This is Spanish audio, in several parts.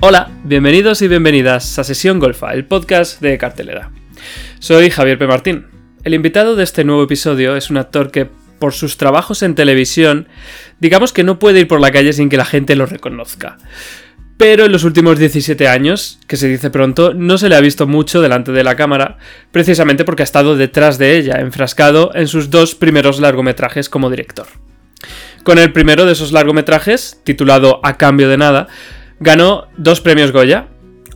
Hola, bienvenidos y bienvenidas a Sesión Golfa, el podcast de cartelera. Soy Javier P. Martín. El invitado de este nuevo episodio es un actor que, por sus trabajos en televisión, digamos que no puede ir por la calle sin que la gente lo reconozca. Pero en los últimos 17 años, que se dice pronto, no se le ha visto mucho delante de la cámara, precisamente porque ha estado detrás de ella, enfrascado en sus dos primeros largometrajes como director. Con el primero de esos largometrajes, titulado A cambio de nada, ganó dos premios Goya.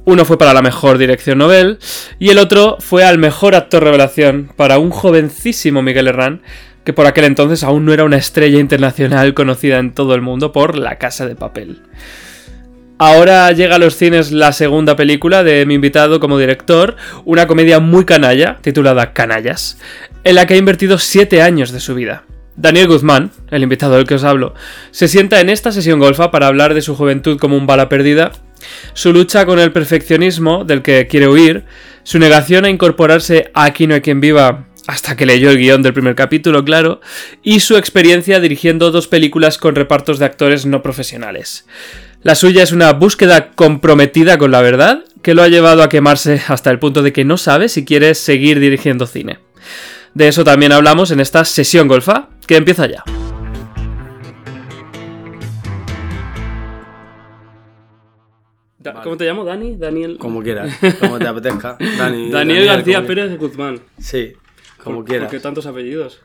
Uno fue para la mejor dirección Nobel y el otro fue al mejor actor revelación para un jovencísimo Miguel Herrán que por aquel entonces aún no era una estrella internacional conocida en todo el mundo por La Casa de Papel. Ahora llega a los cines la segunda película de mi invitado como director, una comedia muy canalla, titulada Canallas, en la que ha invertido 7 años de su vida. Daniel Guzmán, el invitado del que os hablo, se sienta en esta sesión golfa para hablar de su juventud como un bala perdida, su lucha con el perfeccionismo del que quiere huir, su negación a incorporarse a Aquí no hay quien viva hasta que leyó el guion del primer capítulo, claro, y su experiencia dirigiendo dos películas con repartos de actores no profesionales. La suya es una búsqueda comprometida con la verdad que lo ha llevado a quemarse hasta el punto de que no sabe si quiere seguir dirigiendo cine. De eso también hablamos en esta sesión golfa, que empieza ya. ¿Cómo te llamo? ¿Dani? ¿Daniel? Como quieras, como te apetezca. Dani, Daniel, García Pérez de Guzmán. Sí, como quieras. ¿Por qué tantos apellidos?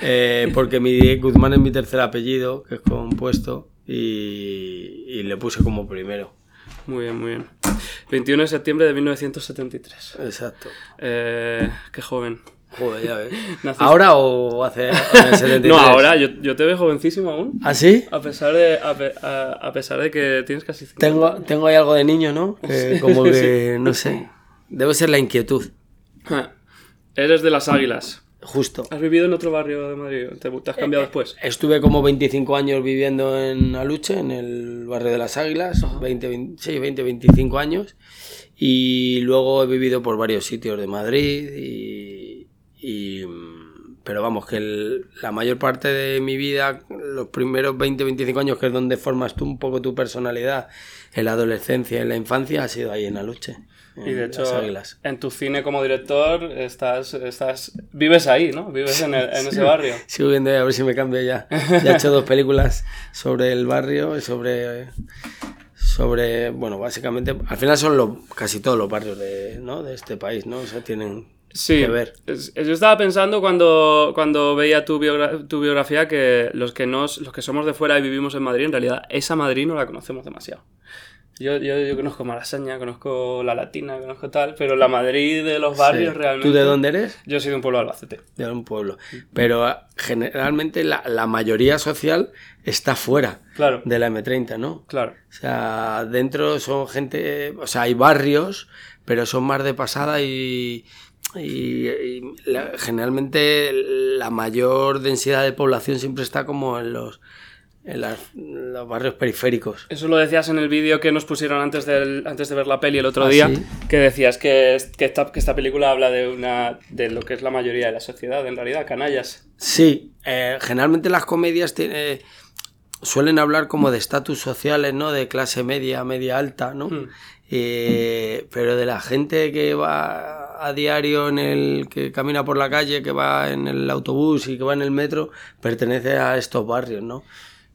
Eh, porque mi Guzmán es mi tercer apellido, que es compuesto, y, le puse como primero. Muy bien, muy bien. 21 de septiembre de 1973. Exacto. Eh, qué joven. Joder, ya ves. ¿Ahora o hace, 73? no, ahora. Yo, te veo jovencísimo aún. ¿Ah, sí? A pesar de, a, pesar de que tienes casi Tengo, tengo ahí algo de niño, ¿no? como que, no sé. Debe ser la inquietud. Eres de las águilas. Justo. ¿Has vivido en otro barrio de Madrid? ¿Te, has cambiado después? Estuve como 25 años viviendo en Aluche, en el barrio de las Águilas, 20, sí, 20, 25 años. Y luego he vivido por varios sitios de Madrid y... pero vamos, que la mayor parte de mi vida, los primeros 20, 25 años, que es donde formas tú un poco tu personalidad, en la adolescencia, en la infancia, ha sido ahí en Aluche. Y de hecho, en tu cine como director, estás, estás, vives ahí, ¿no? Vives en, ese barrio. Sigo viendo a ver si me cambio ya. Ya he hecho dos películas sobre el barrio y sobre, sobre, bueno, básicamente, al final son los, casi todos los barrios de, ¿no? de este país, ¿no? O sea, tienen sí, que ver. yo estaba pensando cuando, cuando veía tu, tu biografía que los que, nos, los que somos de fuera y vivimos en Madrid, en realidad esa Madrid no la conocemos demasiado. Yo, yo, yo, conozco Malasaña, conozco La Latina, conozco tal, pero la Madrid de los barrios realmente... ¿Tú de dónde eres? Yo soy de un pueblo de Albacete. De un pueblo. Pero ah, generalmente la, la mayoría social está fuera claro. de la M30, ¿no? Claro. O sea, dentro son gente... O sea, hay barrios, pero son más de pasada y... Y, generalmente la mayor densidad de población siempre está como en los en, los barrios periféricos. Eso lo decías en el vídeo que nos pusieron antes, del, antes de ver la peli el otro ah, día, que decías que, que, esta, que esta película habla de, una, de lo que es la mayoría de la sociedad, en realidad, canallas. Sí, eh, generalmente las comedias tiene, suelen hablar como de estatus sociales, ¿no? De clase media, media alta, ¿no? Hmm. Eh, pero de la gente que va a diario en el que camina por la calle, que va en el autobús y que va en el metro, pertenece a estos barrios, ¿no?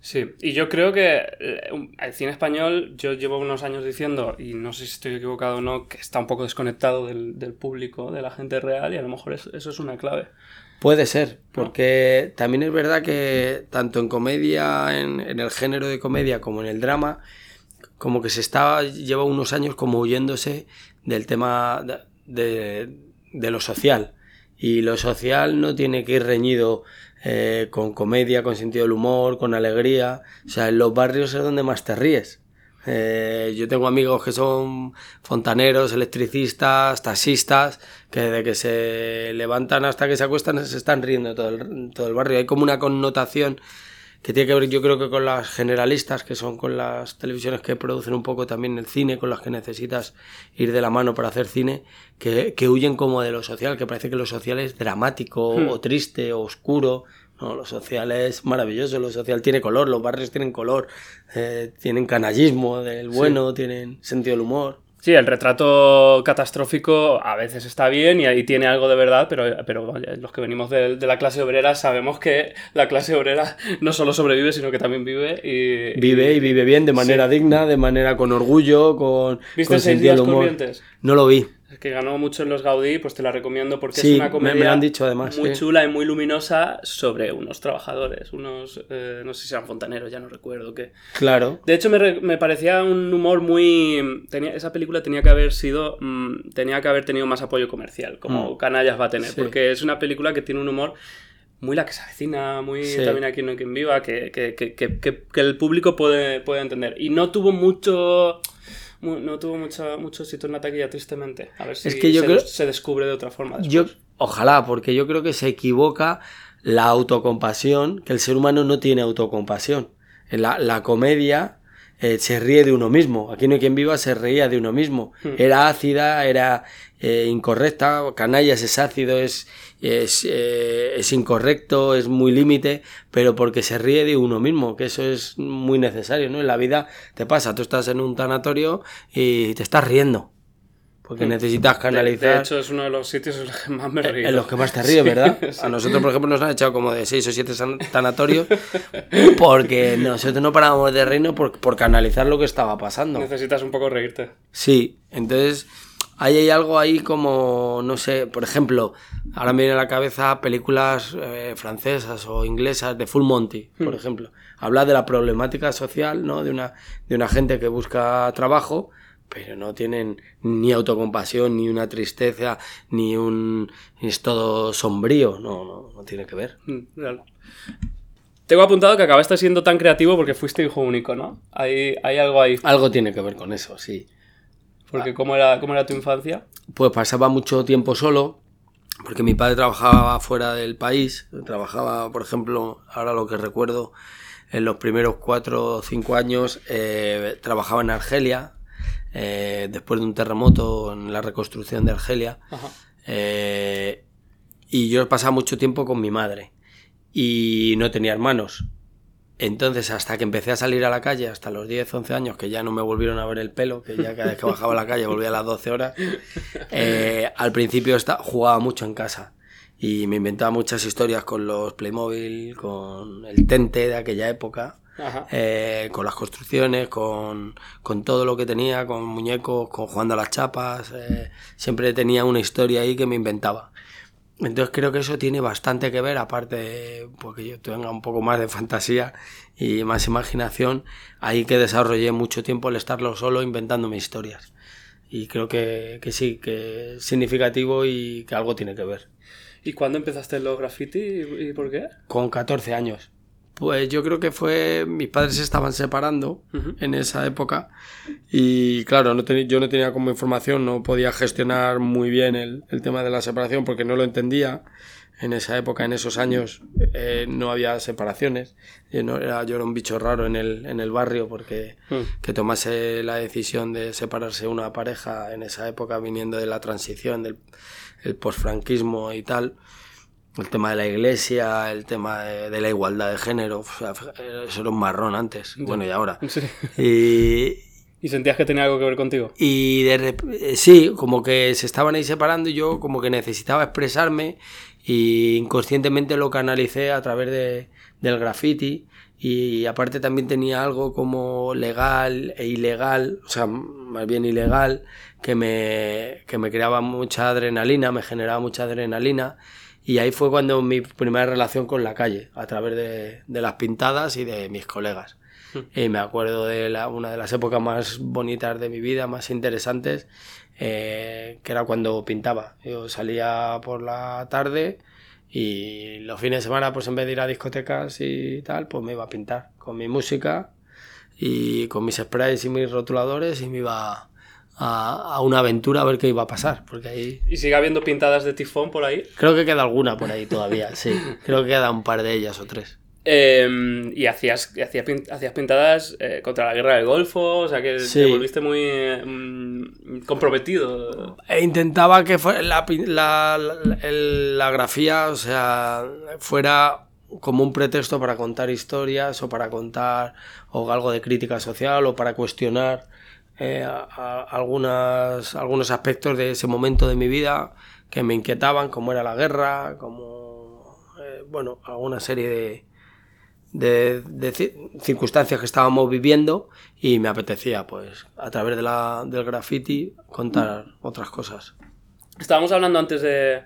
Sí, y yo creo que eh, el cine español, yo llevo unos años diciendo, y no sé si estoy equivocado o no, que está un poco desconectado del, público, de la gente real, y a lo mejor eso, es una clave. Puede ser, porque también es verdad que tanto en comedia, en, el género de comedia, como en el drama, como que se está, lleva unos años como huyéndose del tema de, de lo social. Y lo social no tiene que ir reñido eh, con comedia, con sentido del humor, con alegría. O sea, en los barrios es donde más te ríes. Eh, yo tengo amigos que son fontaneros, electricistas, taxistas, que desde que se levantan hasta que se acuestan se están riendo todo el, todo el barrio. Hay como una connotación que tiene que ver yo creo que con las generalistas, que son con las televisiones que producen un poco también el cine, con las que necesitas ir de la mano para hacer cine, que, que huyen como de lo social, que parece que lo social es dramático hmm. o triste o oscuro No, lo social es maravilloso, lo social tiene color, los barrios tienen color, eh, tienen canallismo del bueno, tienen sentido del humor. Sí, el retrato catastrófico a veces está bien y ahí tiene algo de verdad, pero, pero vaya, los que venimos de, de la clase obrera sabemos que la clase obrera no solo sobrevive, sino que también vive y... Vive y vive bien, de manera digna, de manera con orgullo, con, ¿Viste con Seis días humor. corrientes? No lo vi. Que ganó mucho en los Gaudí, pues te la recomiendo porque Sí, es una me- comedia me lo han dicho además, muy sí. chula y muy luminosa sobre unos trabajadores, unos, eh, no sé si eran fontaneros, ya no recuerdo qué. Claro. De hecho, me, me parecía un humor muy... Tenía, esa película tenía que haber sido... mm, tenía que haber tenido más apoyo comercial, como Mm. Canallas va a tener, Sí. porque es una película que tiene un humor muy la que se avecina, muy Sí. también aquí hay quien viva, que, que, que- que el público puede, puede entender. Y no tuvo mucho... No tuvo mucho, mucho éxito en la taquilla, tristemente. A ver si Es que yo se, creo- se descubre de otra forma. después. Yo, ojalá, porque yo creo que se equivoca la autocompasión, que el ser humano no tiene autocompasión. La, la comedia eh, se ríe de uno mismo. Aquí no hay quien viva, se reía de uno mismo. Hmm. Era ácida, era eh, incorrecta, canallas es ácido, es, es, eh, es incorrecto, es muy límite, pero porque se ríe de uno mismo, que eso es muy necesario, ¿no? En la vida te pasa, tú estás en un tanatorio y te estás riendo. Porque Hmm. necesitas canalizar. De, hecho, es uno de los sitios en los que más me río. En los que más te ríes, ¿verdad? Sí, A nosotros, por ejemplo, nos han echado como de 6 o 7 sanatorios porque nosotros no parábamos de reírnos por, por canalizar lo que estaba pasando. Necesitas un poco reírte. Sí, entonces ahí hay algo ahí como, no sé, por ejemplo, ahora me viene a la cabeza películas eh, francesas o inglesas de Full Monty, por ejemplo. Habla de la problemática social, ¿no? De una, de una gente que busca trabajo, pero no tienen ni autocompasión, ni una tristeza, ni un... es todo sombrío, no, no, no tiene que ver. Mm. Tengo apuntado que acabaste siendo tan creativo porque fuiste hijo único, ¿no? Hay, hay algo ahí. Algo tiene que ver con eso, sí. Porque ¿cómo era, ¿cómo era tu infancia? pues pasaba mucho tiempo solo, porque mi padre trabajaba fuera del país, trabajaba, por ejemplo, ahora lo que recuerdo, en los primeros cuatro o cinco años, eh, trabajaba en Argelia, eh, después de un terremoto en la reconstrucción de Argelia, eh, y yo pasaba mucho tiempo con mi madre, y no tenía hermanos. Entonces, hasta que empecé a salir a la calle, hasta los 10, 11 años, que ya no me volvieron a ver el pelo, que ya cada vez que bajaba a la calle volvía a las 12 horas, eh, al principio jugaba mucho en casa y me inventaba muchas historias con los Playmobil, con el Tente de aquella época. Eh, con las construcciones, con, con todo lo que tenía, con muñecos, con jugando a las chapas, eh, siempre tenía una historia ahí que me inventaba. Entonces creo que eso tiene bastante que ver, aparte porque yo tenga un poco más de fantasía y más imaginación, ahí que desarrollé mucho tiempo el estarlo solo inventándome historias. Y creo que, que sí, que es significativo y que algo tiene que ver. ¿Y cuándo empezaste los graffiti y por qué? Con 14 años. Pues yo creo que fue, mis padres se estaban separando en esa época y claro, no teni- yo no tenía como información, no podía gestionar muy bien el, el tema de la separación porque no lo entendía. En esa época, en esos años, eh, no había separaciones. Yo, no era, yo era un bicho raro en el, en el barrio porque Mm. que tomase la decisión de separarse una pareja en esa época viniendo de la transición, del el posfranquismo y tal, el tema de la iglesia, el tema de, de la igualdad de género, o sea, eso era un marrón antes, bueno y ahora. Sí. Y, ¿Y sentías que tenía algo que ver contigo? y de rep- eh, sí, como que se estaban ahí separando y yo como que necesitaba expresarme y inconscientemente lo canalicé a través de, del graffiti y aparte también tenía algo como legal e ilegal, o sea, más bien ilegal, que me, que me creaba mucha adrenalina, me generaba mucha adrenalina y ahí fue cuando mi primera relación con la calle, a través de, de las pintadas y de mis colegas. Y me acuerdo de la- una de las épocas más bonitas de mi vida, más interesantes, eh, que era cuando pintaba. Yo salía por la tarde y los fines de semana, pues en vez de ir a discotecas y tal, pues me iba a pintar con mi música y con mis sprays y mis rotuladores y me iba a, a una aventura a ver qué iba a pasar, porque ahí ¿Y sigue habiendo pintadas de tifón por ahí? creo que queda alguna por ahí todavía, sí, creo que queda un par de ellas o tres. Eh, y hacías, hacías, hacías pintadas eh, contra la guerra del Golfo, o sea que Sí. te volviste muy eh, mm, comprometido. E intentaba que fuera la, la, la, la grafía, o sea, fuera como un pretexto para contar historias o para contar o algo de crítica social o para cuestionar eh, algunas, algunos aspectos de ese momento de mi vida que me inquietaban, como era la guerra, como, eh, bueno, alguna serie de, de, circunstancias que estábamos viviendo y me apetecía, pues, a través de la, del graffiti contar otras cosas. Estábamos hablando antes de,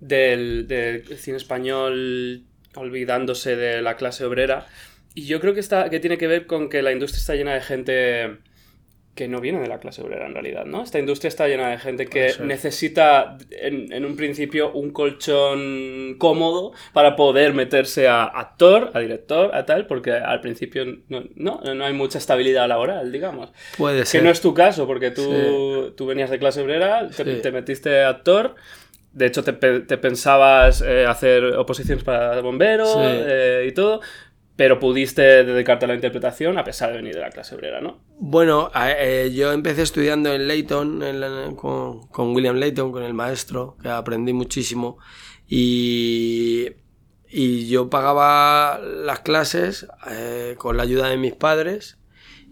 del, del cine español olvidándose de la clase obrera y yo creo que, está, que tiene que ver con que la industria está llena de gente que no viene de la clase obrera en realidad, ¿no? Esta industria está llena de gente que necesita en, un principio un colchón cómodo para poder meterse a actor, a director, a tal, porque al principio no, no, hay mucha estabilidad laboral, digamos. Puede ser. Que no es tu caso, porque tú, tú venías de clase obrera, te, metiste a actor. De hecho, te, pensabas eh, hacer oposiciones para bombero eh, y todo, pero pudiste dedicarte a la interpretación a pesar de venir de la clase obrera, ¿no? Bueno, eh, yo empecé estudiando en Leighton, con, William Leighton, con el maestro, que aprendí muchísimo, y, y yo pagaba las clases eh, con la ayuda de mis padres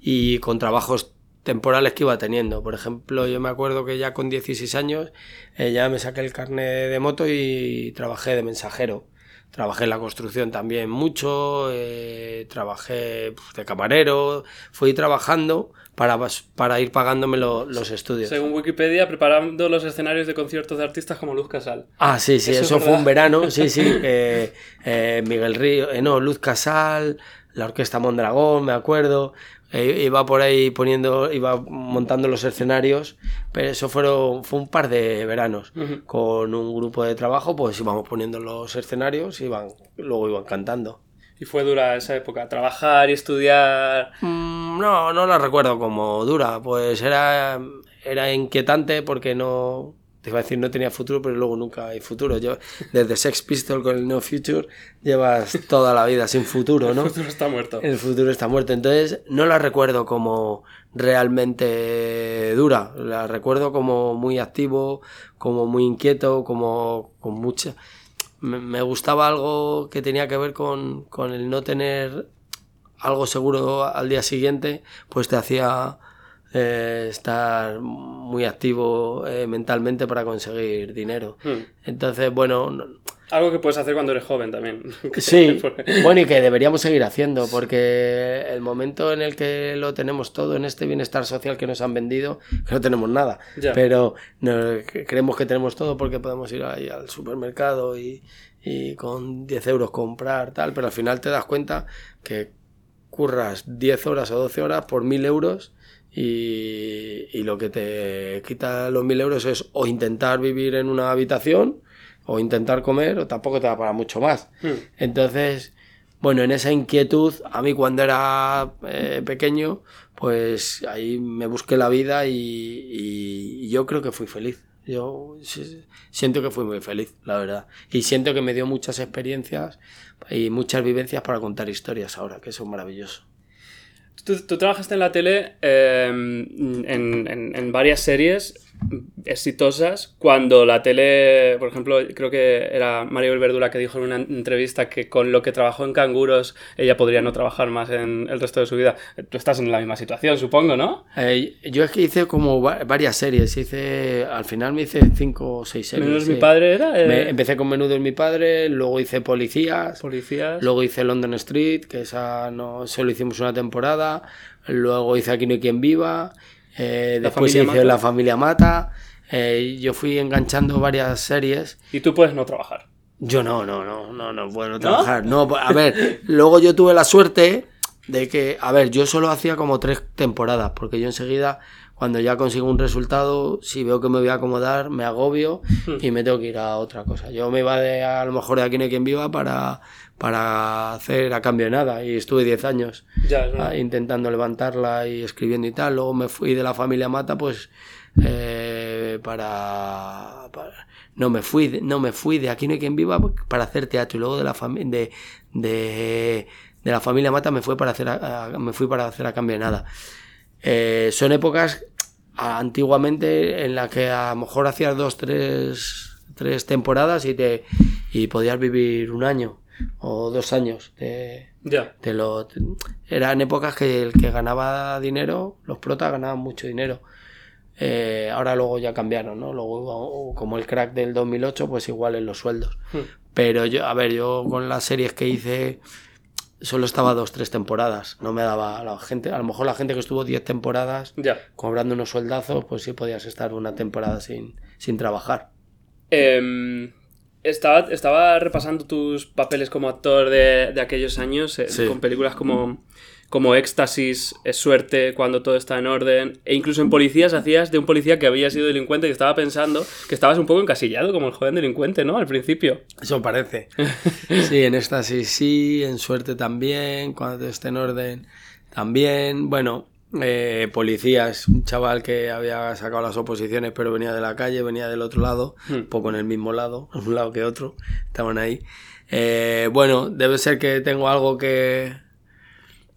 y con trabajos temporales que iba teniendo. Por ejemplo, yo me acuerdo que ya con 16 años eh, ya me saqué el carnet de moto y trabajé de mensajero. Trabajé en la construcción también mucho, eh, trabajé pues, de camarero, fui trabajando para, para ir pagándome los estudios. Según Wikipedia, preparando los escenarios de conciertos de artistas como Luz Casal. Ah, sí, sí, eso, fue un verano, sí, sí. Eh, Miguel Río, eh, no, Luz Casal, la Orquesta Mondragón, me acuerdo. Eh, iba por ahí poniendo, iba montando los escenarios, pero eso fueron, fue un par de veranos. Con un grupo de trabajo, pues íbamos poniendo los escenarios y iban, luego iban cantando. ¿Y fue dura esa época? ¿Trabajar y estudiar? Mm, no, no la recuerdo como dura, pues era, era inquietante porque no, te iba a decir no tenía futuro, pero luego nunca hay futuro. Yo, desde Sex Pistol con el No Future, llevas toda la vida sin futuro, ¿no? El futuro está muerto. El futuro está muerto. Entonces, no la recuerdo como realmente dura. La recuerdo como muy activo, como muy inquieto, como con mucha. Me, gustaba algo que tenía que ver con, con el no tener algo seguro al día siguiente, pues te hacía eh, estar muy activo eh, mentalmente para conseguir dinero. Hmm. Entonces, bueno... Algo que puedes hacer cuando eres joven también. Sí, bueno, y que deberíamos seguir haciendo, porque el momento en el que lo tenemos todo, en este bienestar social que nos han vendido, que no tenemos nada, pero creemos que tenemos todo porque podemos ir ahí al supermercado y, y con 10 euros comprar tal, pero al final te das cuenta que curras 10 horas o 12 horas por 1000 euros y, lo que te quita los mil euros es o intentar vivir en una habitación o intentar comer o tampoco te da para mucho más. Hmm. Entonces, bueno, en esa inquietud, a mí cuando era eh, pequeño, pues ahí me busqué la vida y, yo creo que fui feliz. Yo siento que fui muy feliz, la verdad. Y siento que me dio muchas experiencias y muchas vivencias para contar historias ahora, que eso es maravilloso. Tú, trabajaste en la tele em, en, en, varias series exitosas cuando la tele, por ejemplo, creo que era Mario Verdura que dijo en una entrevista que con lo que trabajó en Canguros ella podría no trabajar más en el resto de su vida. Tú estás en la misma situación, supongo, ¿no? Eh, yo es que hice como varias series, hice al final me hice cinco o seis series. Menudo mi padre era. Eh. empecé con Menudo es mi padre, luego hice Policías, Policías, luego hice London Street, que esa no solo hicimos una temporada, luego hice Aquí no hay quien viva eh, después hice La familia Mata. Eh, yo fui enganchando varias series. ¿Y tú puedes no trabajar? Yo no, no, no, no, no puedo no trabajar. ¿No? a ver, luego yo tuve la suerte de que, a ver, yo solo hacía como tres temporadas, porque yo enseguida, cuando ya consigo un resultado, si veo que me voy a acomodar, me agobio hmm. y me tengo que ir a otra cosa. Yo me iba de, a lo mejor de aquí no hay quien viva para para hacer a cambio de nada y estuve 10 años ah, intentando levantarla y escribiendo y tal. Luego me fui de la familia Mata pues eh, para, no me fui de, no me fui de aquí no hay quien viva para hacer teatro y luego de la familia de, de, la familia Mata me fue para hacer me fui para hacer a cambio de nada. Eh, son épocas antiguamente en las que a lo mejor hacías dos, tres, tres temporadas y te y podías vivir un año o dos años de, Ya. de lo, eran épocas que el que ganaba dinero, los protas ganaban mucho dinero. Eh, ahora luego ya cambiaron, ¿no? Luego, como el crack del 2008, pues igual en los sueldos. Hmm. Pero yo, a ver, yo con las series que hice solo estaba dos, tres temporadas. No me daba la gente, a lo mejor la gente que estuvo 10 temporadas Ya. cobrando unos sueldazos, pues sí podías estar una temporada sin, sin trabajar. Em, estaba, estaba repasando tus papeles como actor de, de aquellos años, eh, Sí. con películas como, como Éxtasis, Es Suerte, Cuando todo está en orden, e incluso en Policías hacías de un policía que había sido delincuente y estaba pensando que estabas un poco encasillado como el joven delincuente, ¿no? Al principio. Eso parece. Sí, en esta sí, en suerte también, cuando todo esté en orden también. Bueno, eh, policías, un chaval que había sacado las oposiciones pero venía de la calle, venía del otro lado, Hmm. poco en el mismo lado, un lado que otro, estaban ahí. Eh, bueno, debe ser que tengo algo que,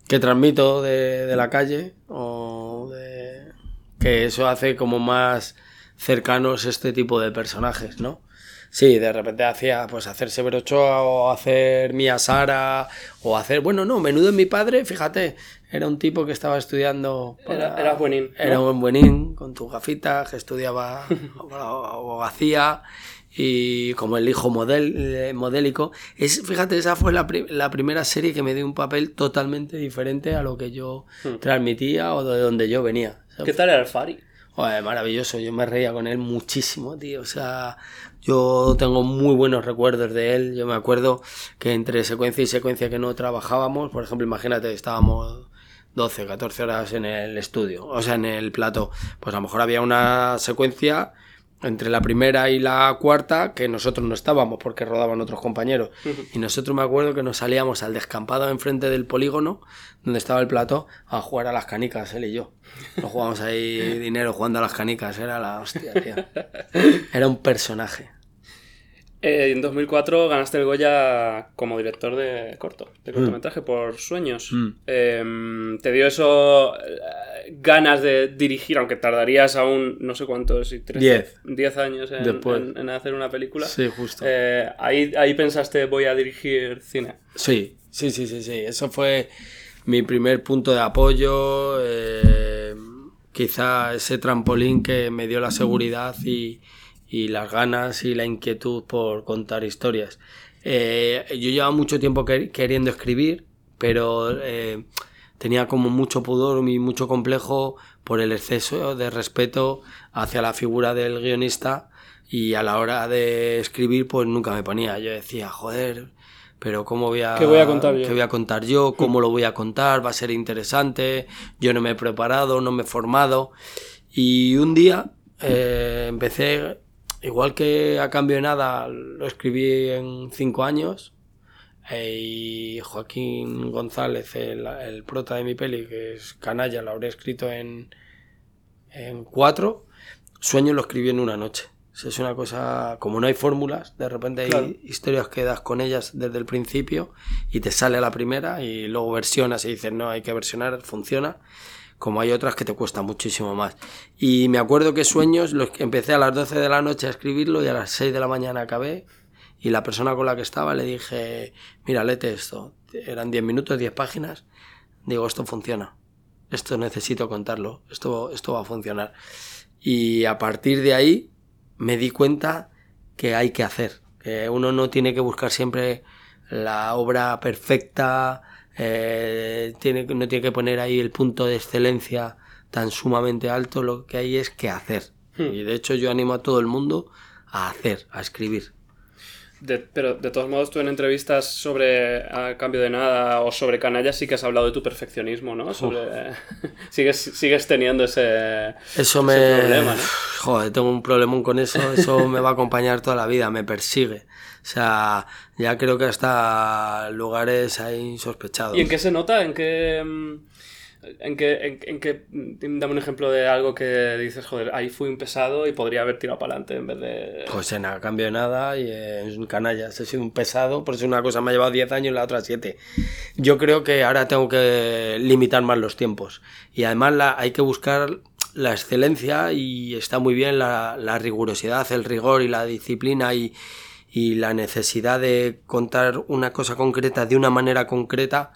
que transmito de, de la calle o de, que eso hace como más cercanos este tipo de personajes, ¿no? Sí, de repente hacía pues hacer Severo Ochoa o hacer Mía Sara o hacer, bueno, no, menudo en mi padre, fíjate, era un tipo que estaba estudiando Era- era buenín, ¿no? Era un buenín con tus gafitas, que estudiaba abogacía y como el hijo model, eh, modélico. Es, fíjate, esa fue la, pri- la primera serie que me dio un papel totalmente diferente a lo que yo transmitía o de donde yo venía. ¿Qué tal era el Fari? Joder, maravilloso, yo me reía con él muchísimo, tío. O sea, yo tengo muy buenos recuerdos de él. Yo me acuerdo que entre secuencia y secuencia que no trabajábamos, por ejemplo, imagínate, estábamos 12, 14 horas en el estudio, o sea, en el plato. Pues a lo mejor había una secuencia entre la primera y la cuarta que nosotros no estábamos porque rodaban otros compañeros. Y nosotros me acuerdo que nos salíamos al descampado enfrente del polígono donde estaba el plató a jugar a las canicas, él y yo. Nos jugábamos ahí dinero jugando a las canicas, era la hostia, tío. Era un personaje. Eh, en 2004 ganaste el Goya como director de corto, de cortometraje por Sueños. Mm. Eh, ¿Te dio eso eh, ganas de dirigir, aunque tardarías aún no sé cuántos, si trece- Diez. 10 años en, Después. en- en hacer una película? Sí, justo. Eh, ahí, ahí pensaste, voy a dirigir cine. Sí, sí, sí, sí, sí. Eso fue mi primer punto de apoyo. eh, quizá ese trampolín que me dio la seguridad y, y las ganas y la inquietud por contar historias. Eh, yo llevaba mucho tiempo quer- queriendo escribir, pero eh, tenía como mucho pudor y mucho complejo por el exceso de respeto hacia la figura del guionista y a la hora de escribir pues nunca me ponía. Yo decía, joder, pero ¿cómo voy a, ¿Qué voy a contar yo? qué voy a contar yo? ¿Cómo lo voy a contar? ¿Va a ser interesante? Yo no me he preparado, no me he formado. Y un día eh, empecé, igual que a cambio de nada, lo escribí en cinco años. eh, y Joaquín González, el, el prota de mi peli, que es canalla, lo habré escrito en, en cuatro. Sueño lo escribí en una noche. O sea, Es una cosa, como no hay fórmulas, de repente hay historias que das con ellas desde el principio y te sale la primera y luego versionas y dices, no, hay que versionar, funciona. Como hay otras que te cuesta muchísimo más. Y me acuerdo que Sueños, lo que empecé a las 12 de la noche a escribirlo y a las 6 de la mañana acabé. Y la persona con la que estaba le dije, mira, léete esto. Eran 10 minutos, 10 páginas. Digo, esto funciona. Esto necesito contarlo. Esto, esto va a funcionar. Y a partir de ahí me di cuenta que hay que hacer. Que uno no tiene que buscar siempre la obra perfecta, eh, tiene, no tiene que poner ahí el punto de excelencia tan sumamente alto. Lo que hay es que hacer. Y de hecho yo animo a todo el mundo a hacer, a escribir. De- pero de todos modos, tú en entrevistas sobre A Cambio de Nada o sobre Canalla sí que has hablado de tu perfeccionismo, ¿no? Sobre... sigues, sigues teniendo ese, Eso ese me... problema, ¿no? Joder, tengo un problemón con eso. Eso me va a acompañar toda la vida, me persigue. O sea, ya creo que hasta lugares ahí sospechados. ¿Y en qué se nota? ¿En qué... mm, En qué, en, en qué- mm, dame un ejemplo de algo que dices, joder, ahí fui un pesado y podría haber tirado para adelante en vez de... Pues en a cambio de nada y en canallas. He sido un pesado, por eso una cosa me ha llevado 10 años y la otra 7. Yo creo que ahora tengo que limitar más los tiempos. Y además la, hay que buscar la excelencia y está muy bien la, la rigurosidad, el rigor y la disciplina y, y la necesidad de contar una cosa concreta de una manera concreta,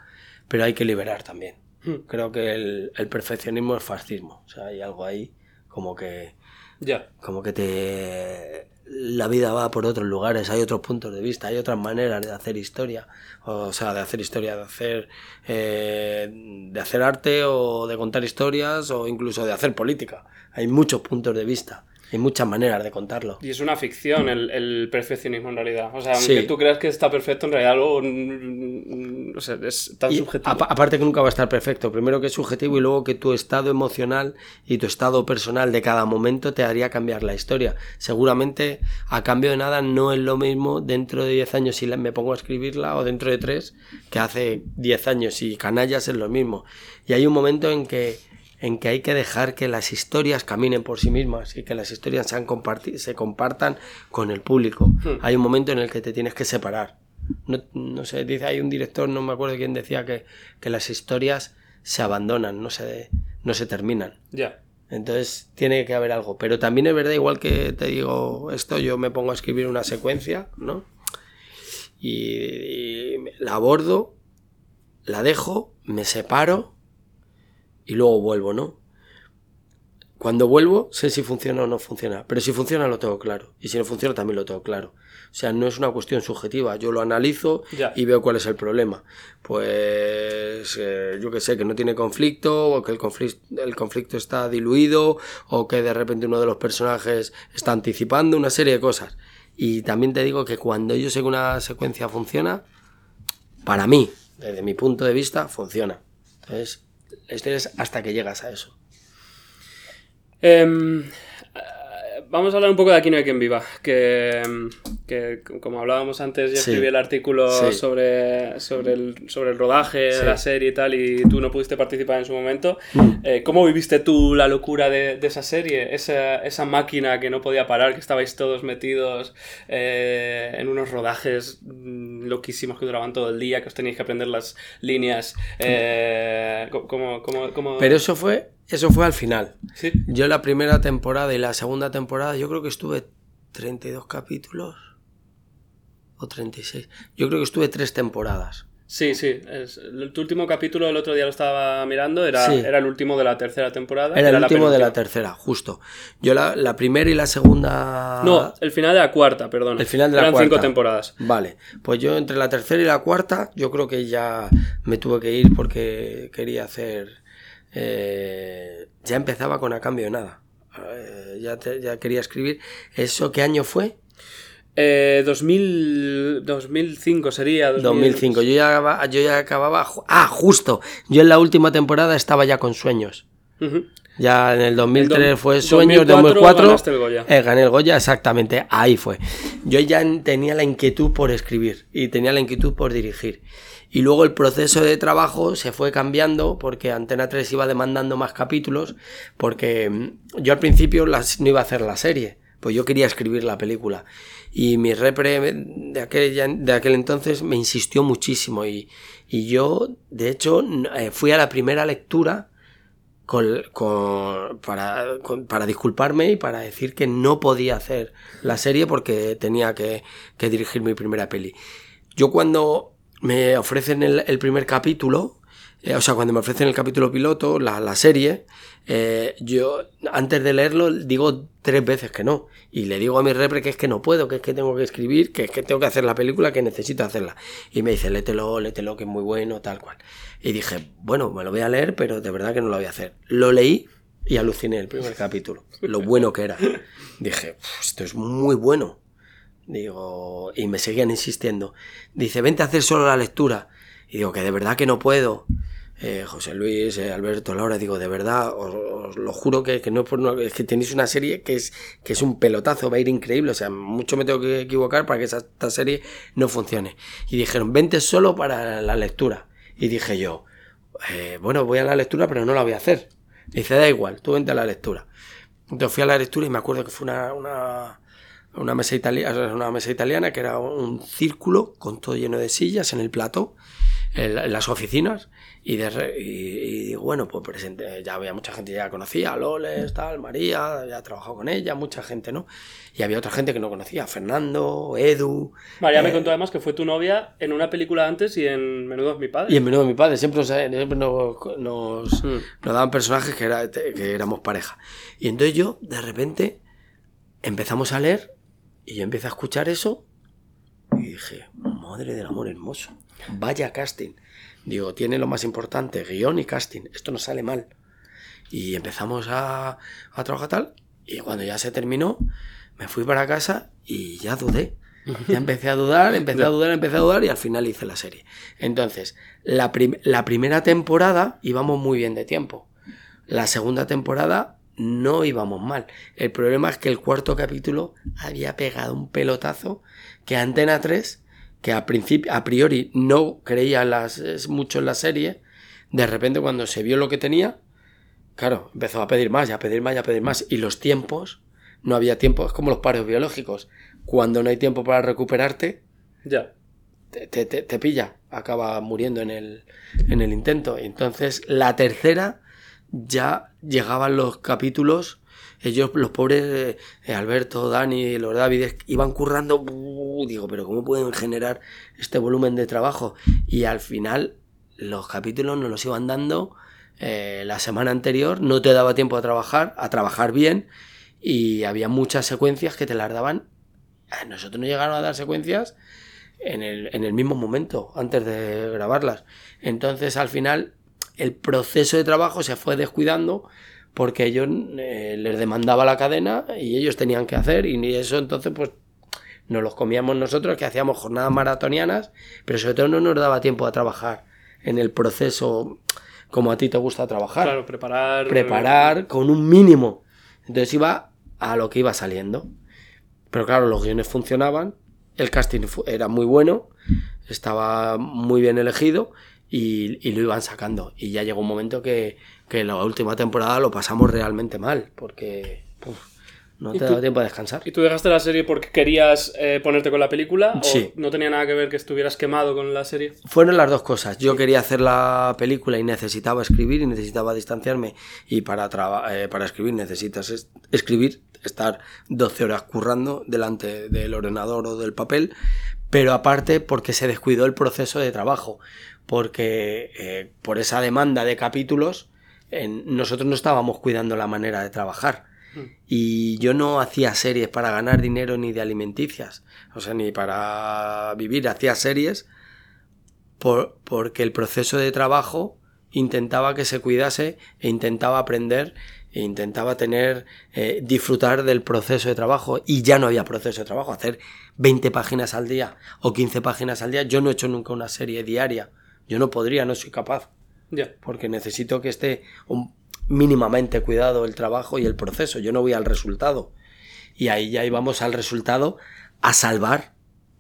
pero hay que liberar también. Hmm. Creo que el, el perfeccionismo es fascismo. O sea, hay algo ahí como que Ya. como que te la vida va por otros lugares, hay otros puntos de vista, hay otras maneras de hacer historia, o sea, de hacer historia, de hacer eh, de hacer arte o de contar historias o incluso de hacer política. Hay muchos puntos de vista, hay muchas maneras de contarlo. Y es una ficción el, el perfeccionismo en realidad. O sea, aunque Sí. tú creas que está perfecto, en realidad algo. mm, O sea, es tan Y subjetivo. apa- aparte que nunca va a estar perfecto, primero que es subjetivo y luego que tu estado emocional y tu estado personal de cada momento te haría cambiar la historia. Seguramente a cambio de nada no es lo mismo dentro de 10 años si me pongo a escribirla o dentro de 3 que hace 10 años y canallas es lo mismo. Y hay un momento en que en que hay que dejar que las historias caminen por sí mismas y que las historias sean se compartan con el público. Hmm. Hay un momento en el que te tienes que separar. No, no sé, dice, hay un director, no me acuerdo quién decía que, que las historias se abandonan, no se, no se terminan. Ya. Entonces tiene que haber algo. Pero también es verdad, igual que te digo esto, yo me pongo a escribir una secuencia, ¿no? Y, y la abordo, la dejo, me separo y luego vuelvo, ¿no? Cuando vuelvo, sé si funciona o no funciona. Pero si funciona, lo tengo claro. Y si no funciona, también lo tengo claro. O sea, no es una cuestión subjetiva. Yo lo analizo Ya. y veo cuál es el problema. Pues eh, yo que sé, que no tiene conflicto, o que el conflicto, el conflicto está diluido, o que de repente uno de los personajes está anticipando una serie de cosas. Y también te digo que cuando yo sé que una secuencia funciona, para mí, desde mi punto de vista, funciona. Entonces, es hasta que llegas a eso. Em, vamos a hablar un poco de Aquí no hay quien viva, que, que como hablábamos antes, yo Sí. escribí el artículo Sí. sobre, sobre, el, sobre el rodaje Sí. de la serie y tal, y tú no pudiste participar en su momento. Mm. Eh, ¿Cómo viviste tú la locura de, de esa serie? Esa, esa máquina que no podía parar, que estabais todos metidos eh, en unos rodajes mm, loquísimos que duraban todo el día, que os teníais que aprender las líneas. Eh, ¿cómo, cómo, cómo- Pero eso fue, eso fue al final. ¿Sí? Yo la primera temporada y la segunda temporada, yo creo que estuve 32 capítulos o 36. Yo creo que estuve tres temporadas. Sí, sí. Es, el, tu último capítulo, el otro día lo estaba mirando, era, Sí. era el último de la tercera temporada. Era el la último de la tercera, justo. Yo la, la primera y la segunda... No, el final de la cuarta, perdón. El final de la Eran cuarta. cinco temporadas. Vale, pues yo entre la tercera y la cuarta, yo creo que ya me tuve que ir porque quería hacer. Eh, ya empezaba con a cambio de nada. Eh, ya, te- ya quería escribir. ¿Eso qué año fue? Eh, 2000, 2005 sería. 2000. 2005. Yo ya, acababa- yo ya acababa. Ah, justo. Yo en la última temporada estaba ya con sueños. Ujú. Ya en el 2003 El do- fue Sueños, 2004 2004 ganaste el Goya. eh, gané el Goya, exactamente, ahí fue. Yo ya en- tenía la inquietud por escribir y tenía la inquietud por dirigir. Y luego el proceso de trabajo se fue cambiando porque Antena 3 iba demandando más capítulos, porque mm, yo al principio no iba a hacer la serie, pues yo quería escribir la película. Y mi repre de aquel, de aquel entonces me insistió muchísimo y, y yo, de hecho, eh, fui a la primera lectura con- con- para, para disculparme y para decir que no podía hacer la serie porque tenía que, que dirigir mi primera peli. Yo cuando me ofrecen el, primer capítulo, eh, o sea, cuando me ofrecen el capítulo piloto, la, la serie, eh, yo antes de leerlo digo tres veces que no. Y le digo a mi repre que es que no puedo, que es que tengo que escribir, que es que tengo que hacer la película, que necesito hacerla. Y me dice, lételo, lételo, que es muy bueno, tal cual. Y dije, bueno, me lo voy a leer, pero de verdad que no lo voy a hacer. Lo leí y aluciné el primer capítulo, lo bueno que era. Dije, "Uf, esto es muy bueno. Digo, y me seguían insistiendo. Dice, vente a hacer solo la lectura. Y digo, que de verdad que no puedo. Eh, José Luis, eh, Alberto, Laura, digo, de verdad, os, lo juro que, que no es por es que tenéis una serie que es, que es un pelotazo, va a ir increíble, o sea, mucho me tengo que equivocar para que esa, esta serie no funcione. Y dijeron, vente solo para la lectura. Y dije yo, eh, bueno, voy a la lectura, pero no la voy a hacer. Dice, da igual, tú vente a la lectura. Entonces fui a la lectura y me acuerdo que fue una, una, una mesa, italiana, una mesa italiana que era un círculo con todo lleno de sillas en el plató. en, en las oficinas y, de y, y bueno, pues presente, ya había mucha gente que ya conocía, Loles, tal, María, había trabajado con ella, mucha gente, ¿no? Y había otra gente que no conocía, Fernando, Edu. María me eh, contó además que fue tu novia en una película antes y en Menudo es mi padre. Y en menudo mi padre, siempre, nos, siempre nos, nos, Mm. nos daban personajes que, era, que éramos pareja. Y entonces yo, de repente, empezamos a leer y yo empecé a escuchar eso y dije, madre del amor hermoso, vaya casting. Digo, tiene lo más importante, guion y casting, esto no sale mal. Y empezamos a, a trabajar tal y cuando ya se terminó, me fui para casa y ya dudé. Ya empecé a dudar, empecé a dudar, empecé a dudar y al final hice la serie. Entonces, la, la primera temporada íbamos muy bien de tiempo. La segunda temporada no íbamos mal. El problema es que el cuarto capítulo había pegado un pelotazo que Antena 3, que a, a priori no creía las, mucho en la serie, de repente cuando se vio lo que tenía, claro, empezó a pedir más, y a pedir más, y a pedir más. Y los tiempos, no había tiempo, es como los paros biológicos. Cuando no hay tiempo para recuperarte, Ya. te, te- te- te pilla, acaba muriendo en el, en el intento. Entonces, la tercera ya llegaban los capítulos, ellos, los pobres, eh, Alberto, Dani, los Davides, iban currando, ¡buh! digo, pero ¿cómo pueden generar este volumen de trabajo? Y al final, los capítulos nos los iban dando eh, la semana anterior, no te daba tiempo a trabajar, a trabajar bien, y había muchas secuencias que te las daban. Nosotros nos llegaron a dar secuencias en el, en el mismo momento, antes de grabarlas. Entonces, al final, el proceso de trabajo se fue descuidando porque ellos eh, les demandaba la cadena y ellos tenían que hacer y eso entonces pues nos los comíamos nosotros que hacíamos jornadas maratonianas, pero sobre todo no nos daba tiempo a trabajar en el proceso como a ti te gusta trabajar Claro, preparar. preparar con un mínimo. Entonces iba a lo que iba saliendo. Pero claro, los guiones funcionaban, el casting era muy bueno, estaba muy bien elegido y, y lo iban sacando. Y ya llegó un momento que, que la última temporada lo pasamos realmente mal, porque puf, no ¿Y te daba tiempo a descansar. ¿Y tú dejaste la serie porque querías eh, ponerte con la película? Sí. ¿O no tenía nada que ver que estuvieras quemado con la serie? Fueron las dos cosas. Yo quería hacer la película y necesitaba escribir y necesitaba distanciarme. Y para, eh, para escribir necesitas es- escribir, estar 12 horas currando delante del ordenador o del papel. Pero aparte porque se descuidó el proceso de trabajo. Porque eh, por esa demanda de capítulos nosotros no estábamos cuidando la manera de trabajar. Y yo no hacía series para ganar dinero ni de alimenticias, o sea, ni para vivir, hacía series por- porque el proceso de trabajo intentaba que se cuidase e intentaba aprender e intentaba tener, eh, disfrutar del proceso de trabajo. Y ya no había proceso de trabajo, hacer 20 páginas al día o 15 páginas al día, yo no he hecho nunca una serie diaria, yo no podría, no soy capaz porque necesito que esté un- mínimamente cuidado el trabajo y el proceso. Yo no voy al resultado. Y ahí ya íbamos al resultado a salvar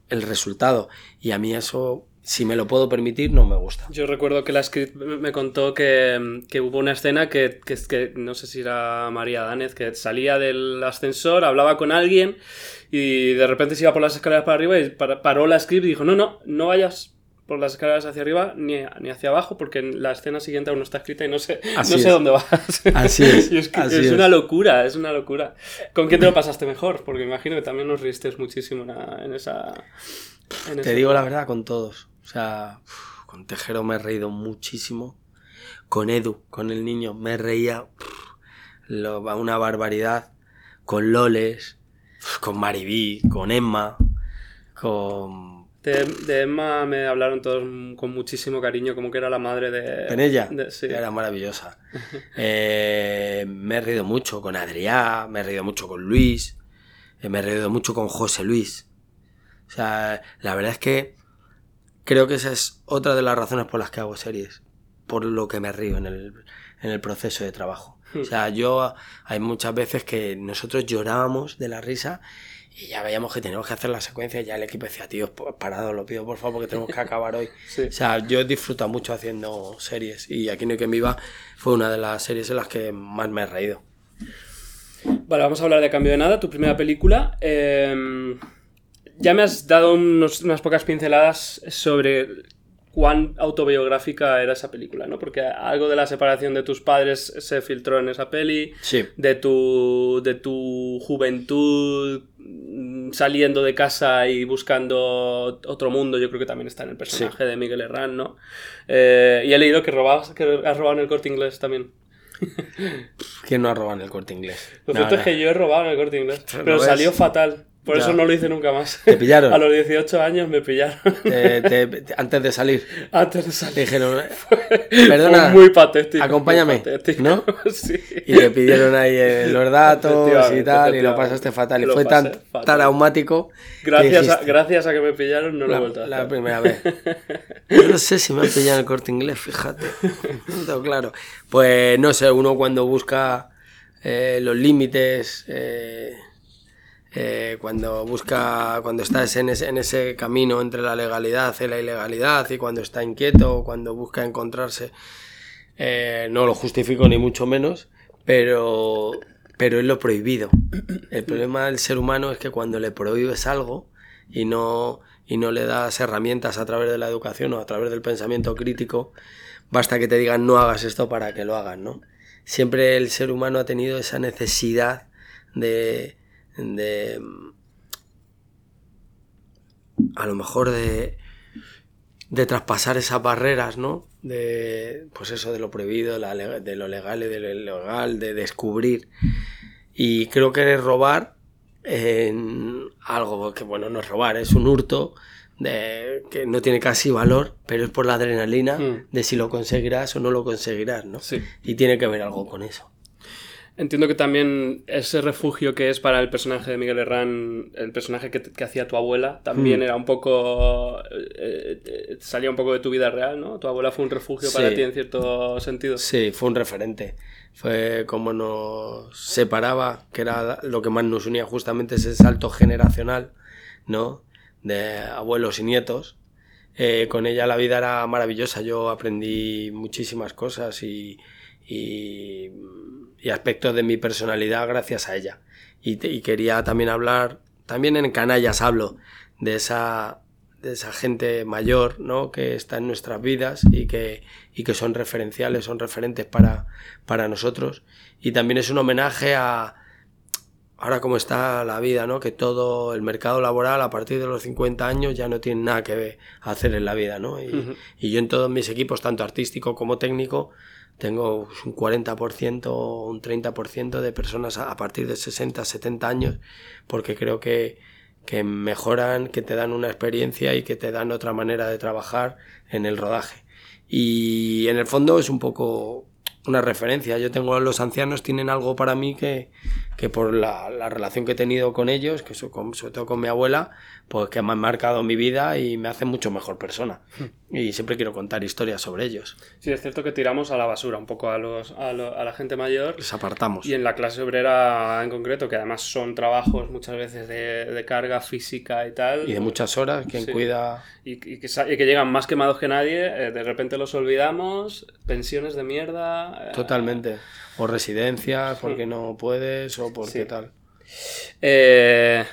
el resultado. Y a mí eso, si me lo puedo permitir, no me gusta. Yo recuerdo que la script me contó que, que hubo una escena que, que, no sé si era María Dánez, que salía del ascensor, hablaba con alguien y de repente se iba por las escaleras para arriba y par- paró la script y dijo, no, no, no vayas por las escaleras hacia arriba ni, ni hacia abajo porque la escena siguiente aún no está escrita y no sé, no sé es. dónde vas. Así es, Y es que así es, es. una locura, es una locura. ¿Con quién te lo pasaste mejor? Porque imagino que también nos riste muchísimo en, esa... en Te digo la verdad con todos. O sea, con Tejero me he reído muchísimo. Con Edu, con el niño, me reía lo- una barbaridad. Con Loles, con Maribí, con Emma, con De, de Emma me hablaron todos con muchísimo cariño, como que era la madre de... ¿En ella? de- sí. Era maravillosa. Eh, me he reído mucho con Adrián, me he reído mucho con Luis, eh, me he reído mucho con José Luis. O sea, la verdad es que creo que esa es otra de las razones por las que hago series, por lo que me río en el, en el proceso de trabajo. O sea, yo hay muchas veces que nosotros llorábamos de la risa y ya veíamos que teníamos que hacer la secuencia y ya el equipo decía, tío, parado, lo pido por favor porque tenemos que acabar hoy. Sí. O sea, yo he disfrutado mucho haciendo series y Aquí no hay quien viva fue una de las series en las que más me he reído. Vale, vamos a hablar de Cambio de Nada, tu primera película. Eh, ya me has dado unos- unas pocas pinceladas sobre cuán autobiográfica era esa película, ¿no? Porque algo de la separación de tus padres se filtró en esa peli, Sí. de tu, de tu juventud mm, saliendo de casa y buscando otro mundo, yo creo que también está en el personaje de Miguel Herrán, ¿no? Eh, y he leído que, robabas, que has robado en el corte inglés también. ¿Quién no ha robado en el corte inglés? Lo No, cierto no. es que yo he robado en el corte inglés, ¿Lo pero salió fatal. Por Ya. eso no lo hice nunca más. ¿Te pillaron? A los 18 años me pillaron. Te- te- te- antes de salir, Antes de te salir. dijeron, perdona, Fue muy patético. acompáñame, muy patético. ¿no? sí. y te pidieron ahí eh, los datos y tal, y lo pasaste fatal. Y fue tan fatal. traumático. Gracias a, gracias a que me pillaron, no lo he la, vuelto a hacer. la primera vez. Yo no sé si me han pillado en el corte inglés, fíjate. No claro. Pues no sé, uno cuando busca eh, los límites, eh, eh, cuando busca, cuando estás en ese, en ese camino entre la legalidad y la ilegalidad, y cuando está inquieto, cuando busca encontrarse, eh, no lo justifico ni mucho menos, pero, pero es lo prohibido. El problema del ser humano es que cuando le prohíbes algo y no, y no le das herramientas a través de la educación o a través del pensamiento crítico, basta que te digan no hagas esto para que lo hagan, ¿no? Siempre el ser humano ha tenido esa necesidad de, de a lo mejor de, de traspasar esas barreras, ¿no? De, pues eso, de lo prohibido, la de lo legal y de lo ilegal, de descubrir. Y creo que robar en algo que, bueno, no es robar, es un hurto de, que no tiene casi valor, pero es por la adrenalina Mm. de si lo conseguirás o no lo conseguirás, ¿no? Sí. Y tiene que ver algo con eso. Entiendo que también ese refugio que es para el personaje de Miguel Herrán, el personaje que, que hacía tu abuela, también Mm. era un poco. eh, eh, salía un poco de tu vida real, ¿no? Tu abuela fue un refugio para ti en cierto sentido. Sí, fue un referente. Fue como nos separaba, que era lo que más nos unía justamente ese salto generacional, ¿no? De abuelos y nietos. Eh, con ella la vida era maravillosa. Yo aprendí muchísimas cosas y, y, y aspectos de mi personalidad gracias a ella. Y, te- y quería también hablar, también en Canallas hablo de esa, de esa gente mayor ¿no? que está en nuestras vidas y que, y que son referenciales, son referentes para, para nosotros. Y también es un homenaje a ahora como está la vida, ¿no? que todo el mercado laboral a partir de los 50 años ya no tiene nada que hacer en la vida. ¿no? Y, y yo en todos mis equipos, tanto artístico como técnico, tengo un 40% o un 30% de personas a partir de 60, 70 años, porque creo que, que mejoran, que te dan una experiencia y que te dan otra manera de trabajar en el rodaje. Y en el fondo es un poco una referencia. Yo tengo los ancianos, tienen algo para mí que, que por la, la relación que he tenido con ellos, que sobre todo con mi abuela, pues que me han marcado mi vida y me hacen mucho mejor persona. Y siempre quiero contar historias sobre ellos. Sí, es cierto que tiramos a la basura un poco a, los, a, lo- a la gente mayor. Les apartamos. Y en la clase obrera en concreto, que además son trabajos muchas veces de, de carga física y tal. Y de muchas horas, quien Sí. cuida... y, y que, sa- y que llegan más quemados que nadie, eh, de repente los olvidamos, pensiones de mierda. eh, Totalmente. O residencias, porque no puedes, o porque Sí. tal. Eh,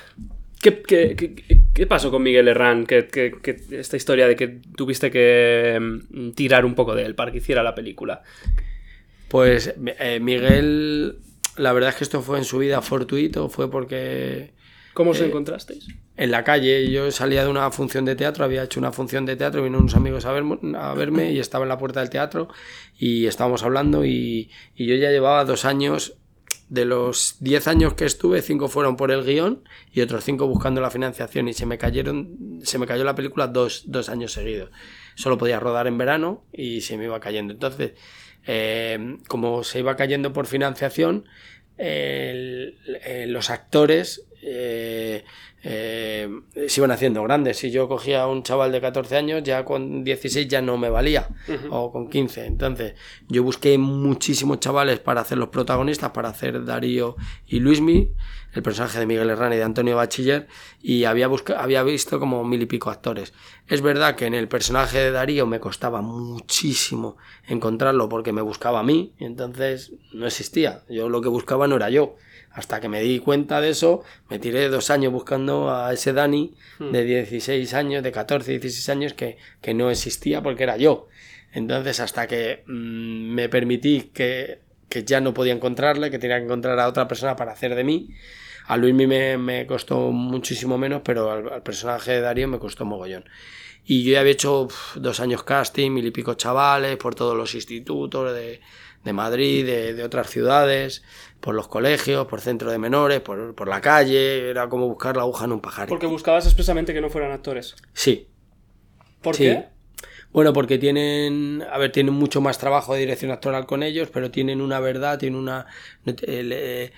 ¿qué, qué, qué- qué pasó con Miguel Herrán? Que, que- que esta historia de que tuviste que mm, tirar un poco de él para que hiciera la película. Pues eh, Miguel, la verdad es que esto fue en su vida fortuito, fue porque ¿Cómo os Eh, encontrasteis? en la calle yo salía de una función de teatro, había hecho una función de teatro, vino unos amigos a, verme y estaba en la puerta del teatro y estábamos hablando y, y yo ya llevaba dos años, de los diez años que estuve, cinco fueron por el guion y otros cinco buscando la financiación y se me cayeron, se me cayó la película dos, dos años seguidos. Solo podía rodar en verano y se me iba cayendo. Entonces, eh, como se iba cayendo por financiación, eh, los actores eh, se iban haciendo grandes. Si yo cogía a un chaval de 14 años, ya con 16 ya no me valía, o con 15. Entonces, yo busqué muchísimos chavales para hacer los protagonistas, para hacer Darío y Luismi, el personaje de Miguel Herrán y de Antonio Bachiller, y había, había visto como mil y pico actores. Es verdad que en el personaje de Darío me costaba muchísimo encontrarlo porque me buscaba a mí, y entonces no existía. Yo lo que buscaba no era yo. Hasta que me di cuenta de eso, me tiré dos años buscando. A ese Dani de 16 años, de 14, 16 años que, que no existía porque era yo. Entonces, hasta que mm, me permití que, que, ya no podía encontrarle, que tenía que encontrar a otra persona para hacer de mí, a Luis me, me costó muchísimo menos, pero al, personaje de Darío me costó mogollón. Y yo ya había hecho dos años casting, mil y pico chavales, por todos los institutos de, de Madrid, de, de, otras ciudades, por los colegios, por centro de menores, por, por, la calle, era como buscar la aguja en un pajar. Porque buscabas expresamente que no fueran actores. Sí. ¿Por qué? Bueno, porque tienen, a ver, tienen mucho más trabajo de dirección actoral con ellos, pero tienen una verdad, tienen una, eh,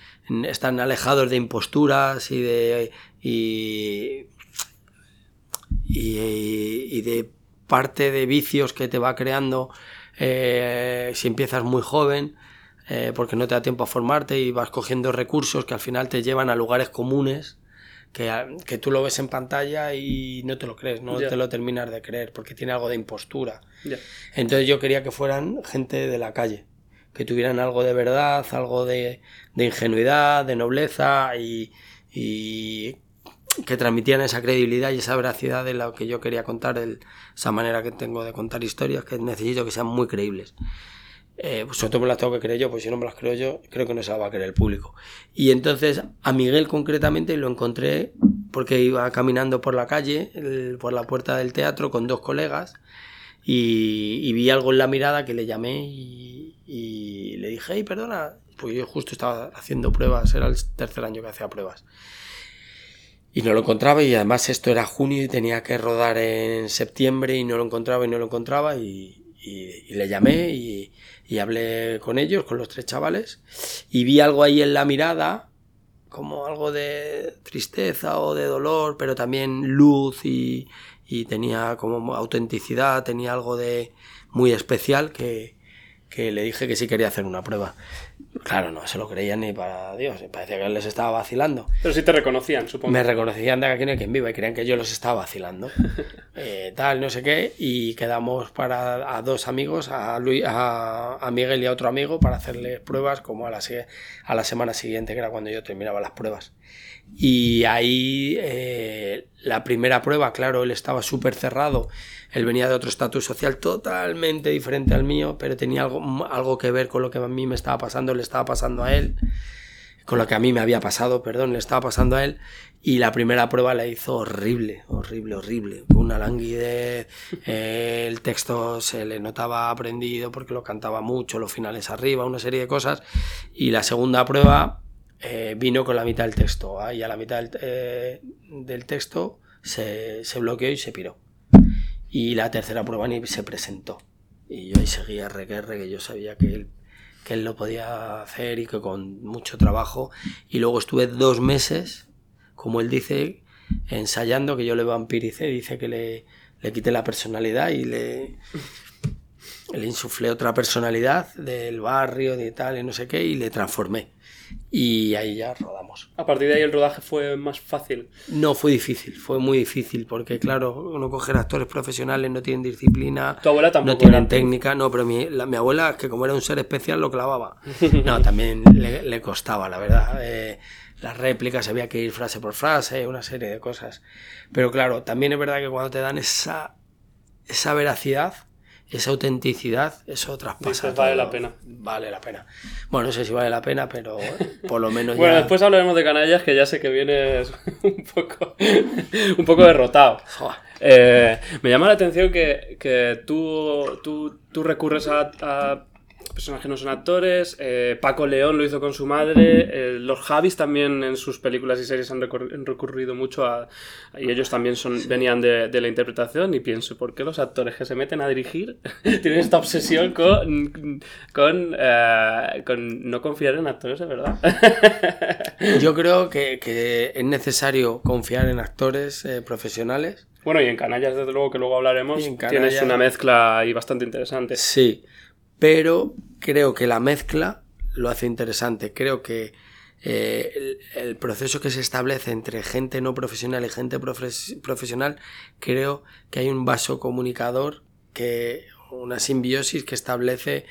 están alejados de imposturas y de y, y, de parte de vicios que te va creando eh, si empiezas muy joven, eh, porque no te da tiempo a formarte y vas cogiendo recursos que al final te llevan a lugares comunes que, tú lo ves en pantalla y no te lo crees, no te lo terminas de creer, porque tiene algo de impostura. Entonces yo quería que fueran gente de la calle, que tuvieran algo de verdad, algo de, ingenuidad, de nobleza y, y, que transmitieran esa credibilidad y esa veracidad de lo que yo quería contar, esa manera que tengo de contar historias, que necesito que sean muy creíbles eh, pues sobre todo me las tengo que creer yo, pues si no me las creo yo, creo que no se las va a creer el público. Y entonces a Miguel concretamente lo encontré porque iba caminando por la calle, por la puerta del teatro con dos colegas y, vi algo en la mirada que le llamé y, le dije, hey, perdona, pues yo justo estaba haciendo pruebas, era el tercer año que hacía pruebas. Y no lo encontraba y además esto era junio y tenía que rodar en septiembre y no lo encontraba y no lo encontraba y, le llamé y, y, hablé con ellos, con los tres chavales, y vi algo ahí en la mirada, como algo de tristeza o de dolor, pero también luz y tenía como autenticidad, tenía algo de muy especial que, que le dije que sí quería hacer una prueba. Claro, no se lo creían ni para Dios, parecía que les estaba vacilando. Pero sí te reconocían, supongo. Me reconocían de aquí en el que viva y creían que yo los estaba vacilando. Eh, tal, no sé qué, y quedamos para a dos amigos, a, Luis, a, Miguel y a otro amigo, para hacerle pruebas como a la, a la semana siguiente, que era cuando yo terminaba las pruebas. Y ahí eh, la primera prueba, claro, él estaba súper cerrado él venía de otro estatus social totalmente diferente al mío, pero tenía algo, algo que ver con lo que a mí me estaba pasando, le estaba pasando a él, con lo que a mí me había pasado, perdón, le estaba pasando a él. Y la primera prueba la hizo horrible, horrible, horrible. Una languidez, eh, el texto se le notaba aprendido porque lo cantaba mucho, los finales arriba, una serie de cosas. Y la segunda prueba eh, vino con la mitad del texto. y a la mitad del, eh, del texto se, se bloqueó y se piró. Y la tercera prueba ni se presentó. Y yo ahí seguía reguerre, que yo sabía que él, que él lo podía hacer y que con mucho trabajo. Y luego estuve dos meses, como él dice, ensayando, que yo le vampiricé, dice que le, le quité la personalidad y le, le insuflé otra personalidad del barrio, de tal, y no sé qué, y le transformé y ahí ya rodamos. A partir de ahí el rodaje fue más fácil. No, fue difícil, fue muy difícil, porque claro, uno coger actores profesionales, no tienen disciplina, ¿Tu abuela tampoco no tienen técnica, no, pero mi, mi abuela, que como era un ser especial, lo clavaba. No, también le, costaba, la verdad. Eh, las réplicas había que ir frase por frase, una serie de cosas. Pero claro, también es verdad que cuando te dan esa, esa veracidad, esa autenticidad, eso traspasa. vale la pena. Vale la pena. Bueno, no sé si vale la pena, pero por lo menos. bueno, después hablaremos de canallas, que ya sé que vienes un poco, un poco derrotado. Eh, me llama la atención que, que tú, tú, tú recurres a, a personajes no son actores. Eh, Paco León lo hizo con su madre. Eh, los Javis también en sus películas y series han, recurrido mucho a. Y ellos también son, venían de, la interpretación. Y pienso, ¿por qué los actores que se meten a dirigir tienen esta obsesión con. con, eh, con no confiar en actores de verdad? Yo creo que, es necesario confiar en actores profesionales. Bueno, y en Canallas, desde luego, que luego hablaremos, tienes una mezcla ahí bastante interesante. Sí, pero creo que la mezcla lo hace interesante. Creo que eh, el, proceso que se establece entre gente no profesional y gente profesional, creo que hay un vaso comunicador, que una simbiosis que establece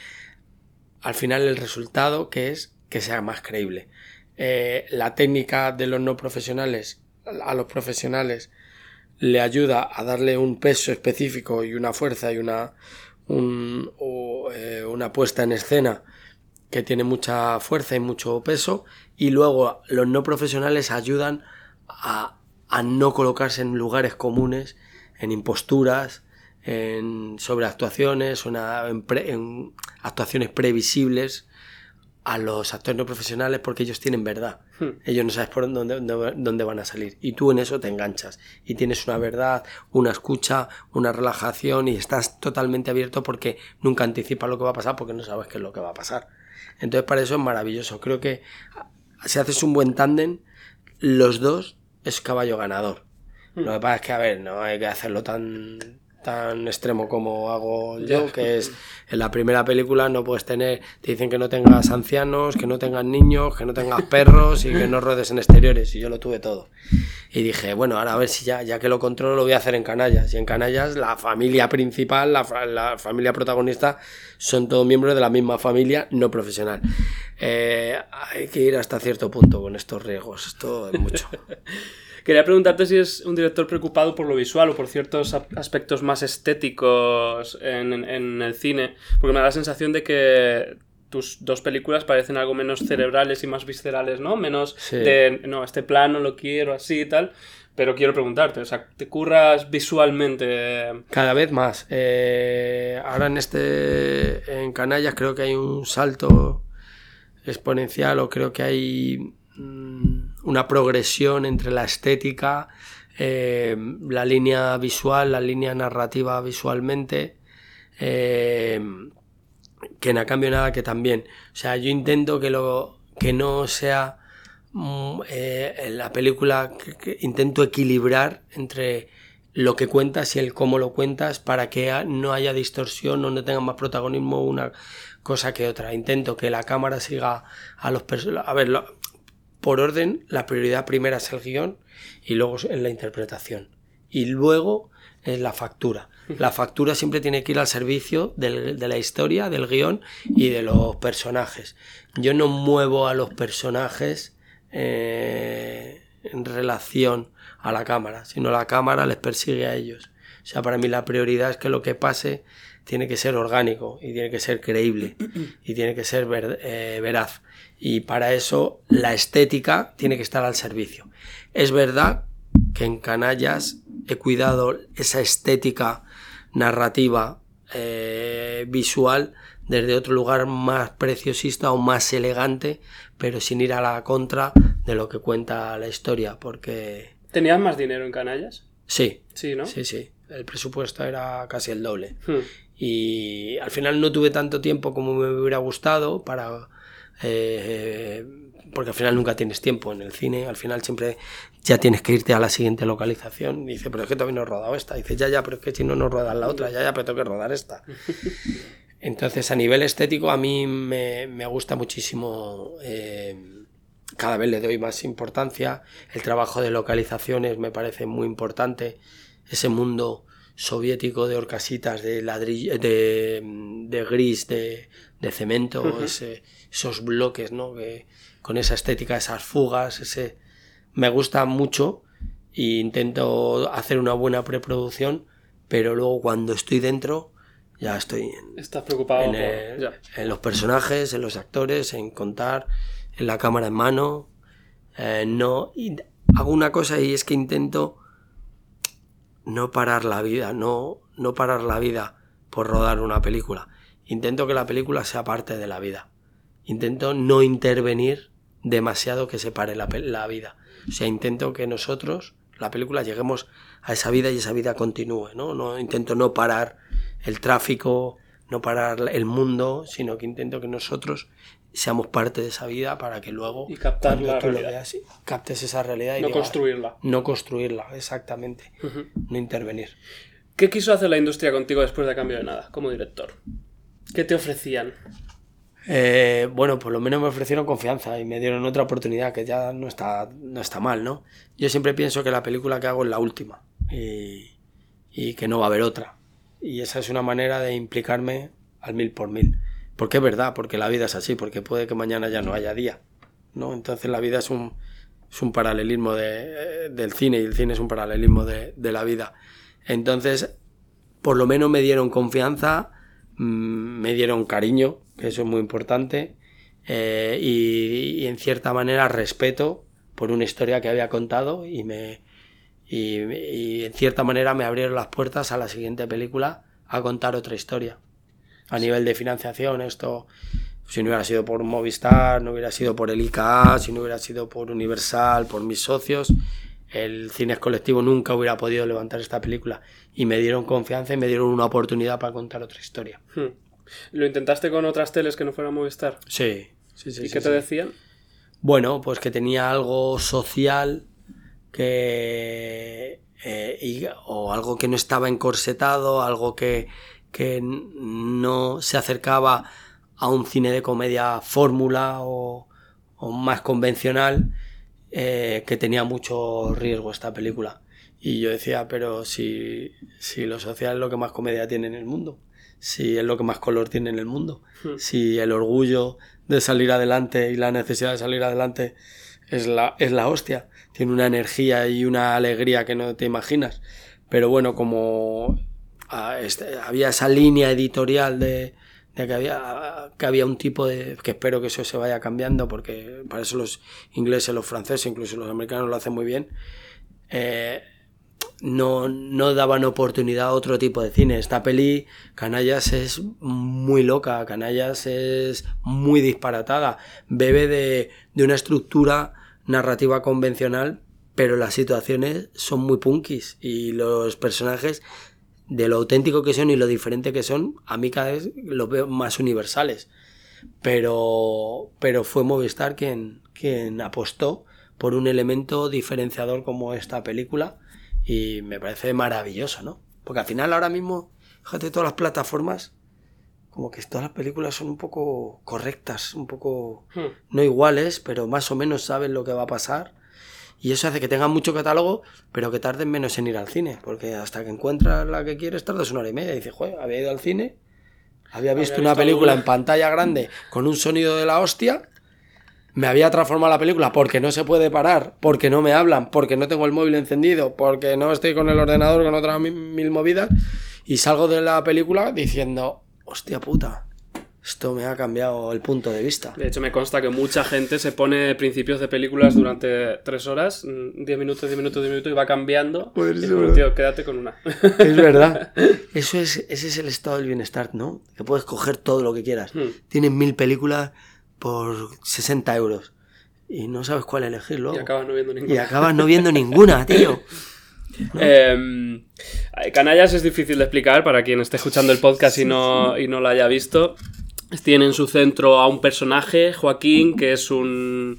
al final el resultado que es que sea más creíble. Eh, la técnica de los no profesionales a los profesionales le ayuda a darle un peso específico y una fuerza y una, eh, una puesta en escena que tiene mucha fuerza y mucho peso y luego los no profesionales ayudan a, a no colocarse en lugares comunes, en imposturas, en sobreactuaciones, en, en actuaciones previsibles a los actores no profesionales porque ellos tienen verdad. Hmm. Ellos no sabes por dónde, dónde, van a salir. Y tú en eso te enganchas. Y tienes una verdad, una escucha, una relajación y estás totalmente abierto porque nunca anticipas lo que va a pasar porque no sabes qué es lo que va a pasar. Entonces para eso es maravilloso. Creo que si haces un buen tándem, los dos es caballo ganador. Hmm. Lo que pasa es que, a ver, no hay que hacerlo tan tan extremo como hago yo, que es en la primera película no puedes tener, te dicen que no tengas ancianos, que no tengas niños, que no tengas perros y que no rodes en exteriores, y yo lo tuve todo. Y dije, bueno, ahora a ver si ya, ya que lo controlo, lo voy a hacer en Canallas. Y en Canallas la familia principal, la, la familia protagonista, son todos miembros de la misma familia no profesional. Eh, hay que ir hasta cierto punto con estos riesgos, esto es mucho. Quería preguntarte si es un director preocupado por lo visual o por ciertos aspectos más estéticos en, el cine, porque me da la sensación de que tus dos películas parecen algo menos cerebrales y más viscerales, ¿no? Menos de, no, este plano lo quiero así y tal. Pero quiero preguntarte, o sea, ¿te curras visualmente? Cada vez más. Eh, ahora en este, en Canallas creo que hay un salto exponencial o creo que hay mm, una progresión entre la estética, eh, la línea visual, la línea narrativa visualmente, eh, que no cambio nada que también. O sea, yo intento que, lo, que no sea mm, eh, la película, que, intento equilibrar entre lo que cuentas y el cómo lo cuentas para que no haya distorsión, no tenga más protagonismo una cosa que otra. Intento que la cámara siga a los personajes. A ver, por orden, la prioridad primera es el guion y luego es la interpretación. Y luego es la factura. La factura siempre tiene que ir al servicio de la historia, del guion y de los personajes. Yo no muevo a los personajes eh, en relación a la cámara, sino la cámara les persigue a ellos. O sea, para mí la prioridad es que lo que pase tiene que ser orgánico y tiene que ser creíble y tiene que ser eh, veraz. Y para eso la estética tiene que estar al servicio. Es verdad que en Canallas he cuidado esa estética narrativa eh, visual desde otro lugar más preciosista o más elegante, pero sin ir a la contra de lo que cuenta la historia, porque... ¿Tenías más dinero en Canallas? Sí. Sí, ¿no? Sí, sí. El presupuesto era casi el doble. Hmm. Y al final no tuve tanto tiempo como me hubiera gustado para... Eh, porque al final nunca tienes tiempo en el cine, al final siempre ya tienes que irte a la siguiente localización. dice, pero es que todavía no he rodado esta. dice, ya, ya, pero es que si no, no rodas la otra, ya, ya, pero tengo que rodar esta. Entonces, a nivel estético, a mí me, me gusta muchísimo. Eh, cada vez le doy más importancia. El trabajo de localizaciones me parece muy importante. Ese mundo soviético de horcasitas, de ladrillo, de, de gris, de, de cemento, esos bloques, ¿no? Que, con esa estética, esas fugas, ese... Me gusta mucho e intento hacer una buena preproducción, pero luego cuando estoy dentro ya estoy en, Estás preocupado en, en los personajes, en los actores, en contar, en la cámara en mano. Eh, no hago una cosa y es que intento no parar la vida, no, no parar la vida por rodar una película. Intento que la película sea parte de la vida. Intento no intervenir demasiado que separe la, la vida. O sea, intento que nosotros, la película, lleguemos a esa vida y esa vida continúe, ¿no? no intento no parar el tráfico, no parar el mundo, sino que intento que nosotros seamos parte de esa vida para que luego y captar la realidad. captes esa realidad y no construirla no construirla exactamente no intervenir ¿qué quiso hacer la industria contigo después de cambio de nada como director? ¿qué te ofrecían? Eh, bueno por lo menos me ofrecieron confianza y me dieron otra oportunidad que ya no está no está mal no yo siempre pienso que la película que hago es la última y, y que no va a haber otra y esa es una manera de implicarme al mil por mil porque es verdad, porque la vida es así, porque puede que mañana ya no haya día, ¿no? Entonces la vida es un, es un paralelismo de, del cine y el cine es un paralelismo de, de la vida. Entonces, por lo menos me dieron confianza, mm, me dieron cariño, que eso es muy importante, eh, y, y en cierta manera respeto por una historia que había contado y me y, y en cierta manera me abrieron las puertas a la siguiente película a contar otra historia. A nivel de financiación, esto, si no hubiera sido por Movistar, no hubiera sido por el IKA, si no hubiera sido por Universal, por mis socios, el Cines Colectivo nunca hubiera podido levantar esta película. Y me dieron confianza y me dieron una oportunidad para contar otra historia. Hmm. ¿Lo intentaste con otras teles que no fueran Movistar? Sí, sí, sí. ¿Y sí, qué te decían? Bueno, pues que tenía algo social que eh, y- o algo que no estaba encorsetado, algo que, que no se acercaba a un cine de comedia fórmula o, o más convencional, eh, que tenía mucho riesgo esta película. Y yo decía, pero si, si lo social es lo que más comedia tiene en el mundo, si es lo que más color tiene en el mundo, Hmm. si el orgullo de salir adelante y la necesidad de salir adelante es la, es la hostia. Tiene una energía y una alegría que no te imaginas. Pero bueno, como ah, este, había esa línea editorial de, de que, había, que había un tipo de... que espero que eso se vaya cambiando porque para eso los ingleses, los franceses, incluso los americanos lo hacen muy bien. eh, no, no daban oportunidad a otro tipo de cine. Esta peli, Canallas, es muy loca, Canallas es muy disparatada, bebe de, de una estructura narrativa convencional, pero las situaciones son muy punkis y los personajes, de lo auténtico que son y lo diferente que son, a mí cada vez los veo más universales. Pero, pero fue Movistar quien, quien apostó por un elemento diferenciador como esta película y me parece maravilloso, ¿no? Porque al final ahora mismo, fíjate, todas las plataformas, como que todas las películas son un poco correctas, un poco Hmm. no iguales, pero más o menos saben lo que va a pasar. Y eso hace que tengan mucho catálogo, pero que tarden menos en ir al cine. Porque hasta que encuentras la que quieres, tardas una hora y media. Y dices, joder, había ido al cine, había visto una visto película alguna". en pantalla grande con un sonido de la hostia, me había transformado la película porque no se puede parar, porque no me hablan, porque no tengo el móvil encendido, porque no estoy con el ordenador con otras mi- mil movidas, y salgo de la película diciendo, hostia puta, esto me ha cambiado el punto de vista. De hecho, me consta que mucha gente se pone principios de películas durante tres horas, mm, diez minutos, diez minutos, diez minutos, y va cambiando. Puede Y tío, quédate con una. Es verdad. Eso es, ese es el estado del bienestar, ¿no? Que puedes coger todo lo que quieras. Hmm. Tienes mil películas por 60 euros y no sabes cuál elegir luego. Y acabas no viendo Y ninguna. acabas no viendo ninguna, tío. Eh, Canallas es difícil de explicar para quien esté escuchando el podcast y no, y no lo haya visto. Tiene en su centro a un personaje, Joaquín, que es un,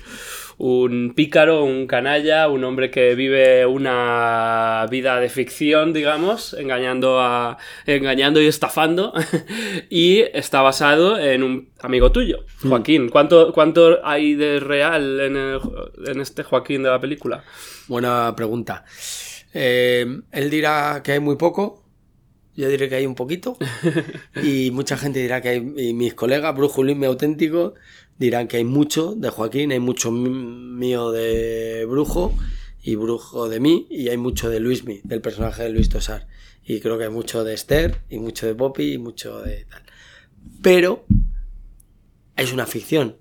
un pícaro, un canalla, un hombre que vive una vida de ficción, digamos, engañando, a, engañando y estafando. y está basado en un amigo tuyo, Joaquín. ¿Cuánto, cuánto hay de real en, el- en este Joaquín de la película? Buena pregunta. Eh, él dirá que hay muy poco. Yo diré que hay un poquito. Y mucha gente dirá que hay. Mis colegas, Luismi auténtico, dirán que hay mucho de Joaquín, hay mucho mí- mío de Brujo y Brujo de mí, y hay mucho de Luismi, del personaje de Luis Tosar. Y creo que hay mucho de Esther, y mucho de Poppy, y mucho de tal. Pero es una ficción.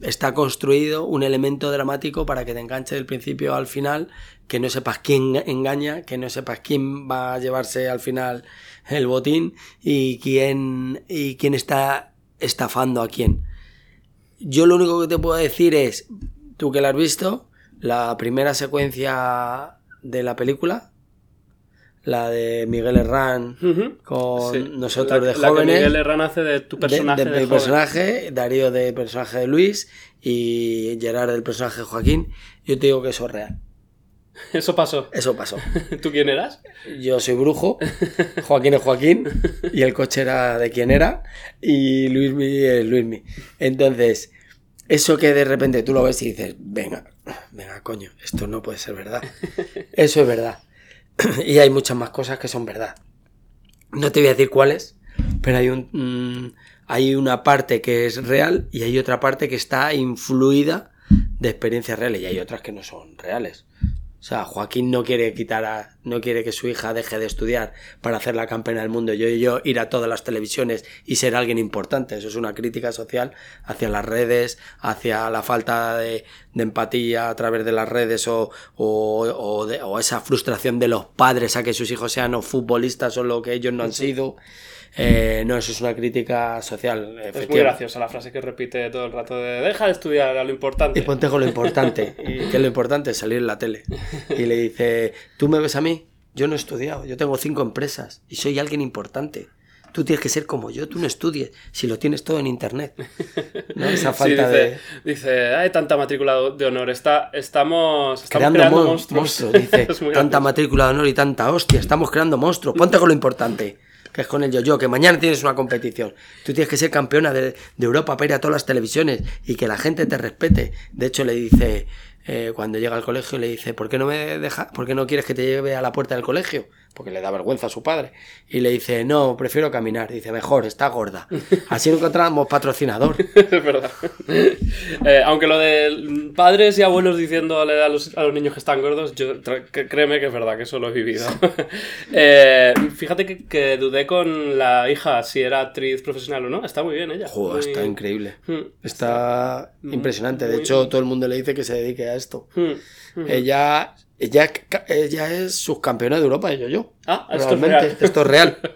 Está construido un elemento dramático para que te enganche del principio al final, que no sepas quién engaña, que no sepas quién va a llevarse al final el botín y quién, y quién está estafando a quién. Yo lo único que te puedo decir es, tú que la has visto, la primera secuencia de la película, la de Miguel Herrán con Sí. nosotros La- de la que jóvenes Miguel Herrán hace de tu de- personaje. de, de mi joven. personaje, Darío de personaje de Luis y Gerard del personaje de Joaquín. Yo te digo que eso es real. Eso pasó. Eso pasó. ¿Tú quién eras? Yo soy brujo, Joaquín es Joaquín y el coche era de quien era y Luismi es Luismi. Entonces, eso que de repente tú lo ves y dices, venga, venga, coño, esto no puede ser verdad. Eso es verdad. Y hay muchas más cosas que son verdad. No te voy a decir cuáles, pero hay un mm, hay una parte que es real y hay otra parte que está influida de experiencias reales y hay otras que no son reales. O sea, Joaquín no quiere quitar a, no quiere que su hija deje de estudiar para hacer la campeona del mundo. Yo y yo ir a todas las televisiones y ser alguien importante. Eso es una crítica social hacia las redes, hacia la falta de, empatía a través de las redes o, o, o esa frustración de los padres a que sus hijos sean futbolistas o lo que ellos no han sido. Eh, no, eso es una crítica social. Es muy graciosa la frase que repite todo el rato de deja de estudiar a lo importante. Y ponte con lo importante. y que lo importante es salir en la tele. Y le dice, ¿tú me ves a mí? Yo no he estudiado, yo tengo cinco empresas y soy alguien importante. Tú tienes que ser como yo, tú no estudies, si lo tienes todo en internet. ¿No? Esa falta dice, de. Dice, hay tanta matrícula de honor, está, estamos, creando, monstruos. Dice, tanta matrícula de honor y tanta hostia, estamos creando monstruos. Ponte con lo importante que es con el yo-yo, que mañana tienes una competición. Tú tienes que ser campeona de, de, Europa para ir a todas las televisiones y que la gente te respete. De hecho, le dice, eh, cuando llega al colegio, le dice, ¿por qué no me deja, por qué no quieres que te lleve a la puerta del colegio? Porque le da vergüenza a su padre. Y le dice, no, prefiero caminar. Dice, mejor, está gorda. Así encontramos patrocinador. es verdad. Eh, aunque lo de padres y abuelos diciéndole a los, a los niños que están gordos, yo créeme que es verdad, que eso lo he vivido. Eh, fíjate que, dudé con la hija si era actriz profesional o no. Está muy bien ella. Joder, está increíble. Hmm. Está impresionante. De hecho, todo el mundo le dice que se dedique a esto. Hmm. Hmm. Ella ella, ella es subcampeona de Europa de yo-yo. Ah, esto es real. Esto es real.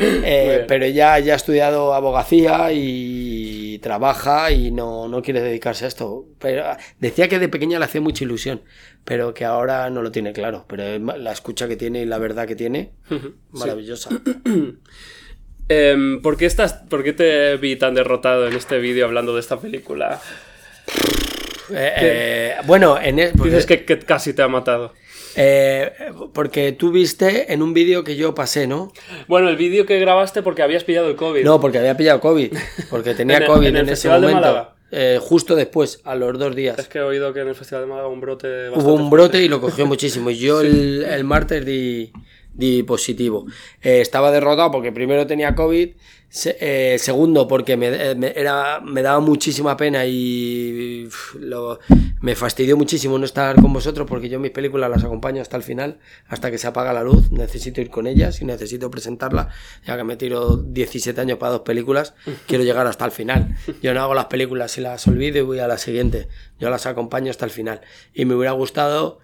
Eh, pero ella ya ha estudiado abogacía y trabaja y no, no, quiere dedicarse a esto. Pero decía que de pequeña le hacía mucha ilusión, pero que ahora no lo tiene claro. Pero la escucha que tiene y la verdad que tiene, maravillosa. Em, ¿por, qué estás, ¿Por qué te vi tan derrotado en este vídeo hablando de esta película? Eh, eh, bueno, en el, dices que, casi te ha matado. Eh, porque tú viste en un vídeo que yo pasé, ¿no? Bueno, el vídeo que grabaste porque habías pillado el COVID. No, porque había pillado COVID. Porque tenía COVID en, ese momento. justo después, a los dos días. Es que he oído que en el Festival de Málaga un brote. Hubo un brote y lo cogió muchísimo. Yo el, el martes di, di positivo. estaba derrotado porque primero tenía COVID eh, segundo, porque eh, me, era, me daba muchísima pena y me fastidió muchísimo no estar con vosotros porque yo mis películas las acompaño hasta el final, hasta que se apaga la luz. Necesito ir con ellas y necesito presentarla. Ya que me tiro 17 años para dos películas, quiero llegar hasta el final. Yo no hago las películas y las olvido y voy a la siguiente. Yo las acompaño hasta el final. Y me hubiera gustado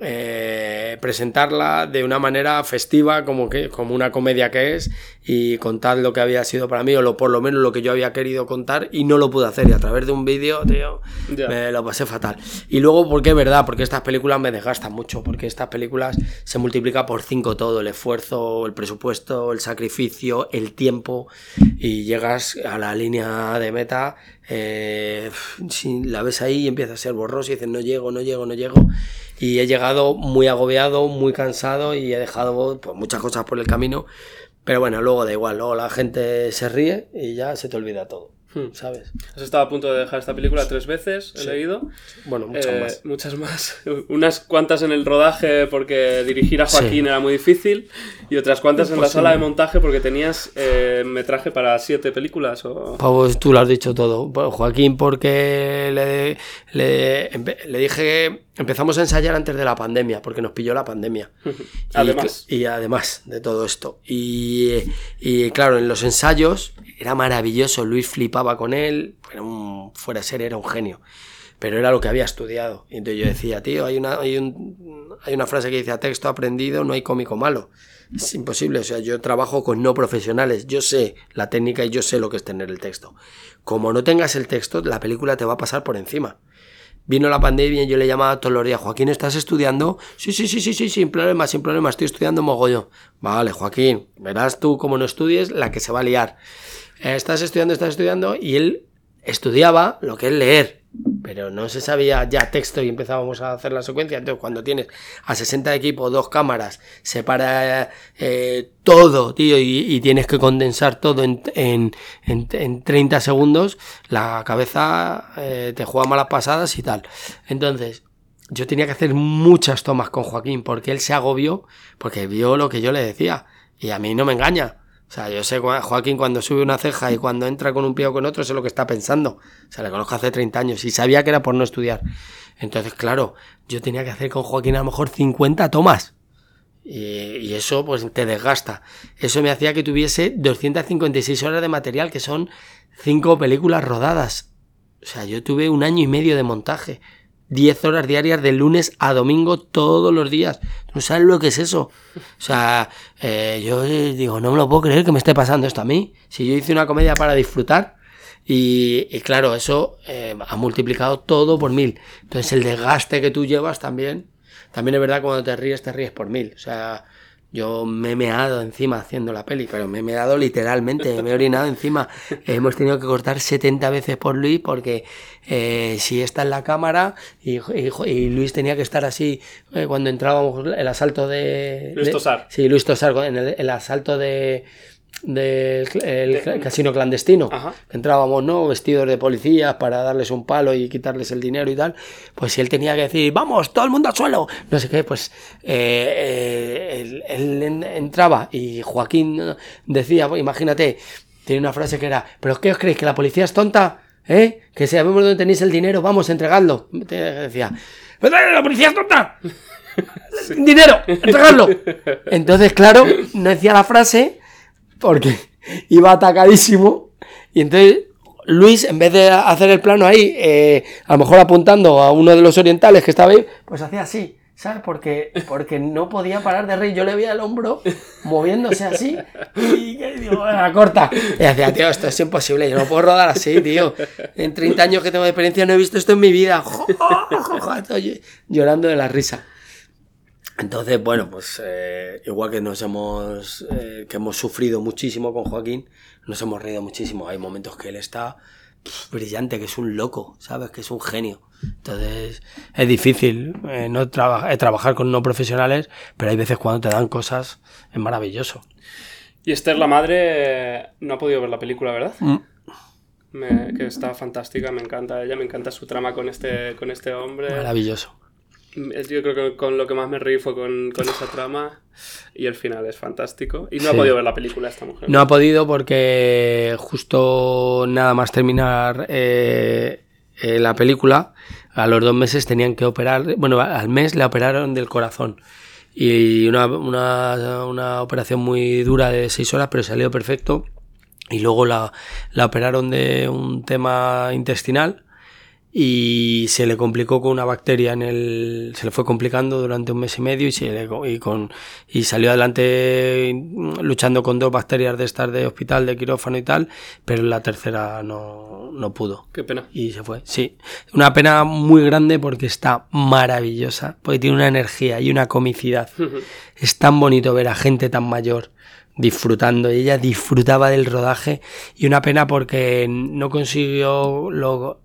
eh, presentarla de una manera festiva como, que, como una comedia que es y contar lo que había sido para mí o lo, por lo menos lo que yo había querido contar y no lo pude hacer y a través de un vídeo, tío, me lo pasé fatal. Y luego, porque es verdad, porque estas películas me desgastan mucho, porque estas películas se multiplica por cinco todo, el esfuerzo, el presupuesto, el sacrificio, el tiempo y llegas a la línea de meta, eh, si la ves ahí y empieza a ser borroso y dices no llego, no llego, no llego y he llegado muy agobiado, muy cansado y he dejado pues, muchas cosas por el camino. Pero bueno, luego da igual, luego la gente se ríe y ya se te olvida todo. Hmm. ¿sabes? Has estado a punto de dejar esta película tres veces, he leído. Bueno, muchas eh, más. Muchas más. Unas cuantas en el rodaje porque dirigir a Joaquín era muy difícil y otras cuantas en la sala de montaje porque tenías eh, metraje para siete películas. O... Pues tú lo has dicho todo. Joaquín porque le, le, le dije empezamos a ensayar antes de la pandemia porque nos pilló la pandemia. además. Y, además de todo esto. Y, y claro, en los ensayos era maravilloso, Luis flipaba con él, era un, fuera de ser, era un genio. Pero era lo que había estudiado. Y entonces yo decía, tío, hay una, hay, un, hay una frase que dice, a texto aprendido no hay cómico malo. Es imposible, o sea, yo trabajo con no profesionales, yo sé la técnica y yo sé lo que es tener el texto. Como no tengas el texto, la película te va a pasar por encima. Vino la pandemia y yo le llamaba todos los días, Joaquín, ¿estás estudiando? Sí, sí, sí, sí, sí, sin problema, sin problema, estoy estudiando mogollón. Vale, Joaquín, verás tú como no estudies la que se va a liar. Eh, estás estudiando, estás estudiando, y él estudiaba lo que es leer, pero no se sabía ya texto y empezábamos a hacer la secuencia. Entonces, cuando tienes a 60 equipos, dos cámaras, separa eh, todo, tío, y, tienes que condensar todo en, en, en, 30 segundos, la cabeza eh, te juega malas pasadas y tal. Entonces, yo tenía que hacer muchas tomas con Joaquín porque él se agobió, porque vio lo que yo le decía, y a mí no me engaña. O sea, yo sé, Joaquín cuando sube una ceja y cuando entra con un pie o con otro, sé lo que está pensando. O sea, le conozco hace 30 años y sabía que era por no estudiar. Entonces, claro, yo tenía que hacer con Joaquín a lo mejor 50 tomas. Y, eso, pues, te desgasta. Eso me hacía que tuviese 256 horas de material, que son 5 películas rodadas. O sea, yo tuve un año y medio de montaje. 10 horas diarias de lunes a domingo todos los días. ¿No sabes lo que es eso? O sea, eh, yo digo, no me lo puedo creer que me esté pasando esto a mí. Si yo hice una comedia para disfrutar y, claro, eso eh, ha multiplicado todo por mil. Entonces el desgaste que tú llevas también, también es verdad cuando te ríes, te ríes por mil. O sea, yo me he meado encima haciendo la peli, pero me he meado literalmente, me he orinado encima. Hemos tenido que cortar 70 veces por Luis porque eh, si está en la cámara y, Luis tenía que estar así eh, cuando entrábamos el asalto de... Luis Tosar. sí, Luis Tosar, en el asalto de del el casino clandestino, entrábamos, ¿no? Vestidos de policías para darles un palo y quitarles el dinero y tal, pues si él tenía que decir, vamos, todo el mundo al suelo, no sé qué, pues eh, eh, él, entraba y Joaquín decía, pues, imagínate, tiene una frase que era, ¿pero qué os creéis? ¿Que la policía es tonta? ¿Eh? Que sabemos dónde tenéis el dinero, vamos, entregadlo. Decía, ¡la policía es tonta! ¡Dinero! ¡Entregadlo! Entonces, claro, no decía la frase porque iba atacadísimo. Y entonces Luis, en vez de hacer el plano ahí, eh, a lo mejor apuntando a uno de los orientales que estaba ahí, pues hacía así, ¿sabes? Porque, porque no podía parar de reír. Yo le veía el hombro moviéndose así y digo, la corta. Y decía, tío, esto es imposible, yo no puedo rodar así, tío. En 30 años que tengo de experiencia no he visto esto en mi vida. llorando de la risa. Entonces, bueno, pues eh, igual que nos hemos, eh, que hemos sufrido muchísimo con Joaquín, nos hemos reído muchísimo. Hay momentos que él está brillante, que es un loco, ¿sabes? Que es un genio. Entonces, es difícil eh, no trabajar con no profesionales, pero hay veces cuando te dan cosas, es maravilloso. Y Esther, la madre, no ha podido ver la película, ¿verdad? Mm. que está fantástica, me encanta ella, me encanta su trama con este, con este hombre. Maravilloso. Yo creo que con lo que más me reí fue con, esa trama y el final es fantástico. Y no ha podido ver la película esta mujer. No ha podido porque justo nada más terminar eh, eh, la película, a los dos meses tenían que operar, bueno, al mes le operaron del corazón. Y una, una, una operación muy dura de seis horas, pero salió perfecto. Y luego la, la operaron de un tema intestinal y se le complicó con una bacteria en el se le fue complicando durante un mes y medio y se le, y con y salió adelante luchando con dos bacterias de estar de hospital de quirófano y tal pero la tercera no, no pudo. Qué pena. Y se fue sí. Una pena muy grande porque está maravillosa porque tiene una energía y una comicidad. Es tan bonito ver a gente tan mayor disfrutando y ella disfrutaba del rodaje y una pena porque no consiguió lo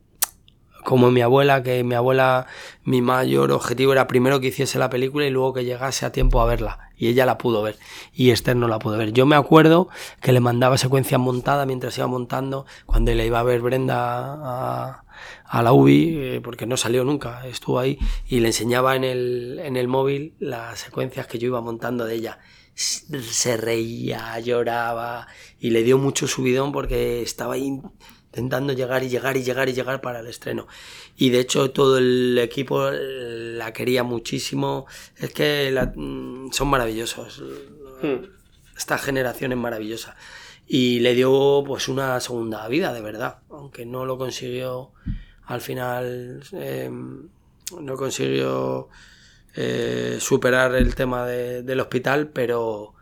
como mi abuela, que mi abuela, mi mayor objetivo era primero que hiciese la película y luego que llegase a tiempo a verla. Y ella la pudo ver. Y Esther no la pudo ver. Yo me acuerdo que le mandaba secuencia montada mientras iba montando, cuando le iba a ver Brenda a, la UBI, eh, porque no salió nunca, estuvo ahí, y le enseñaba en el, en el móvil las secuencias que yo iba montando de ella se reía, lloraba y le dio mucho subidón porque estaba ahí intentando llegar y llegar y llegar y llegar para el estreno. Y de hecho todo el equipo la quería muchísimo. Es que mm, son maravillosos. Hmm. Esta generación es maravillosa. Y le dio pues una segunda vida, de verdad. Aunque no lo consiguió al final. Em, no consiguió eh, superar el tema del hospital, pero,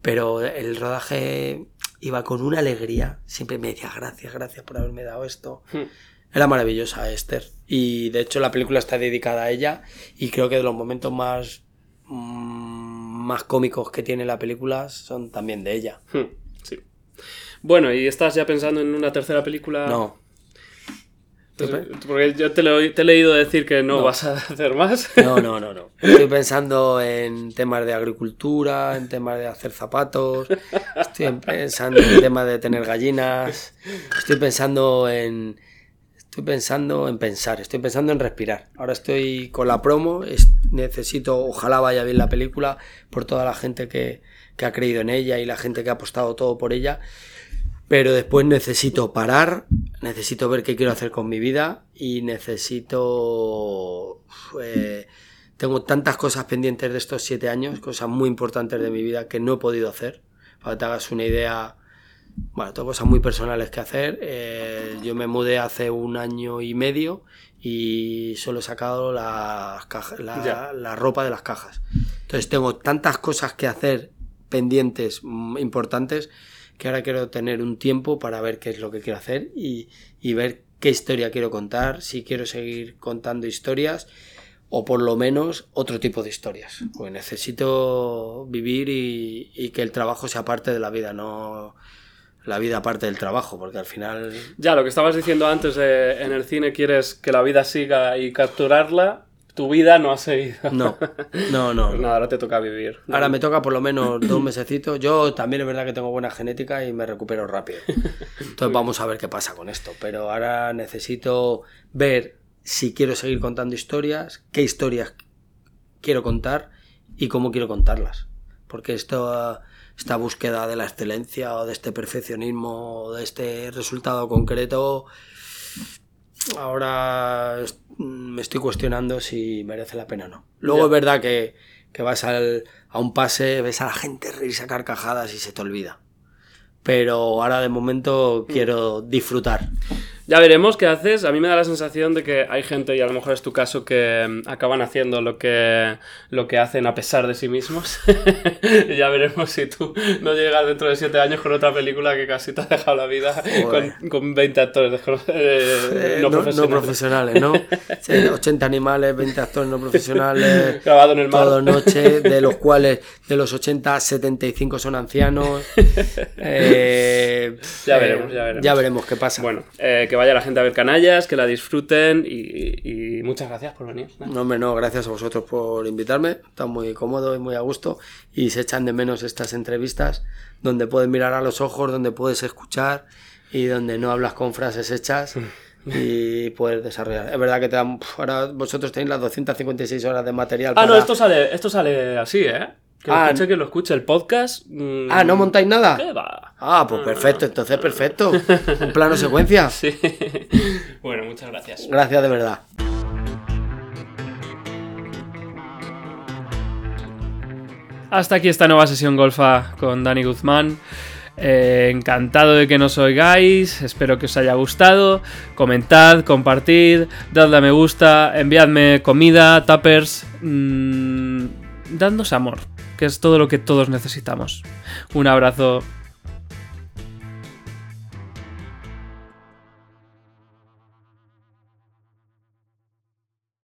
pero el rodaje iba con una alegría, siempre me decía gracias, gracias por haberme dado esto. Hmm. Era maravillosa Esther. Y de hecho la película está dedicada a ella y creo que de los momentos más, mm, más cómicos que tiene la película son también de ella. Hmm, sí. Bueno, ¿y estás ya pensando en una tercera película? No, porque yo te, he leído decir que no, vas a hacer más. No, no, no, no. Estoy pensando en temas de agricultura, en temas de hacer zapatos, estoy pensando en temas de tener gallinas, estoy pensando en... Estoy pensando en pensar, estoy pensando en respirar. Ahora estoy con la promo, necesito, ojalá vaya bien la película por toda la gente que, que ha creído en ella y la gente que ha apostado todo por ella. Pero después necesito parar, necesito ver qué quiero hacer con mi vida y necesito... eh, tengo tantas cosas pendientes de estos siete años, cosas muy importantes de mi vida que no he podido hacer. Para que te hagas una idea, bueno, tengo cosas muy personales que hacer. Eh, yo me mudé hace un año y medio y solo he sacado la, la ropa de las cajas. Entonces tengo tantas cosas que hacer pendientes mm, importantes que ahora quiero tener un tiempo para ver qué es lo que quiero hacer y, y ver qué historia quiero contar, si quiero seguir contando historias o por lo menos otro tipo de historias. Pues necesito vivir y, y que el trabajo sea parte de la vida, no la vida parte del trabajo, porque al final Ya, lo que estabas diciendo antes de en el cine quieres que la vida siga y capturarla, tu vida no ha seguido. no, no, no. Nada, ahora te toca vivir. Ahora me toca por lo menos dos mesecitos. Yo también es verdad que tengo buena genética y me recupero rápido. Entonces vamos a ver qué pasa con esto. Pero ahora necesito ver si quiero seguir contando historias, qué historias quiero contar y cómo quiero contarlas. Porque esto, esta búsqueda de la excelencia o de este perfeccionismo o de este resultado concreto, ahora es- me estoy cuestionando si merece la pena o no. Luego Ya. es verdad que, que vas al- a un pase, ves a la gente reírse a carcajadas y se te olvida. Pero ahora de momento quiero disfrutar. Ya veremos qué haces. A mí me da la sensación de que hay gente, y a lo mejor es tu caso, que mm, acaban haciendo lo que, lo que hacen a pesar de sí mismos. Y ya veremos si tú no llegas dentro de siete años con otra película que casi te ha dejado la vida con, con 20 actores eh, no, no, no profesionales. profesionales, ¿no? Sí, 80 animales, 20 actores no profesionales. Grabado en el mar. Todo noche, de los cuales de los 80, 75 son ancianos. Eh, Ya eh, veremos, ya veremos. Ya veremos qué pasa. Bueno, eh, que vaya la gente a ver canallas, que la disfruten y, y muchas gracias por venir. No, hombre, no, gracias a vosotros por invitarme. Está muy cómodo y muy a gusto. Y se echan de menos estas entrevistas donde puedes mirar a los ojos, donde puedes escuchar y donde no hablas con frases hechas y puedes desarrollar. Es verdad que te dan, ahora vosotros tenéis las 256 horas de material. Ah, no, esto sale, esto sale así, ¿eh? Que lo Ah, escuche, que lo escuche. El podcast. mm, Ah, ¿no montáis nada? ¿Qué va? Ah, pues perfecto, entonces perfecto. Un plano secuencia. Sí. bueno, muchas gracias. Gracias de verdad. Hasta aquí esta nueva sesión golfa con Dani Guzmán. Eh, encantado de que nos oigáis, espero que os haya gustado. Comentad, compartid, dadle a me gusta, enviadme comida, tuppers, mmm, dadnos amor, que es todo lo que todos necesitamos. Un abrazo.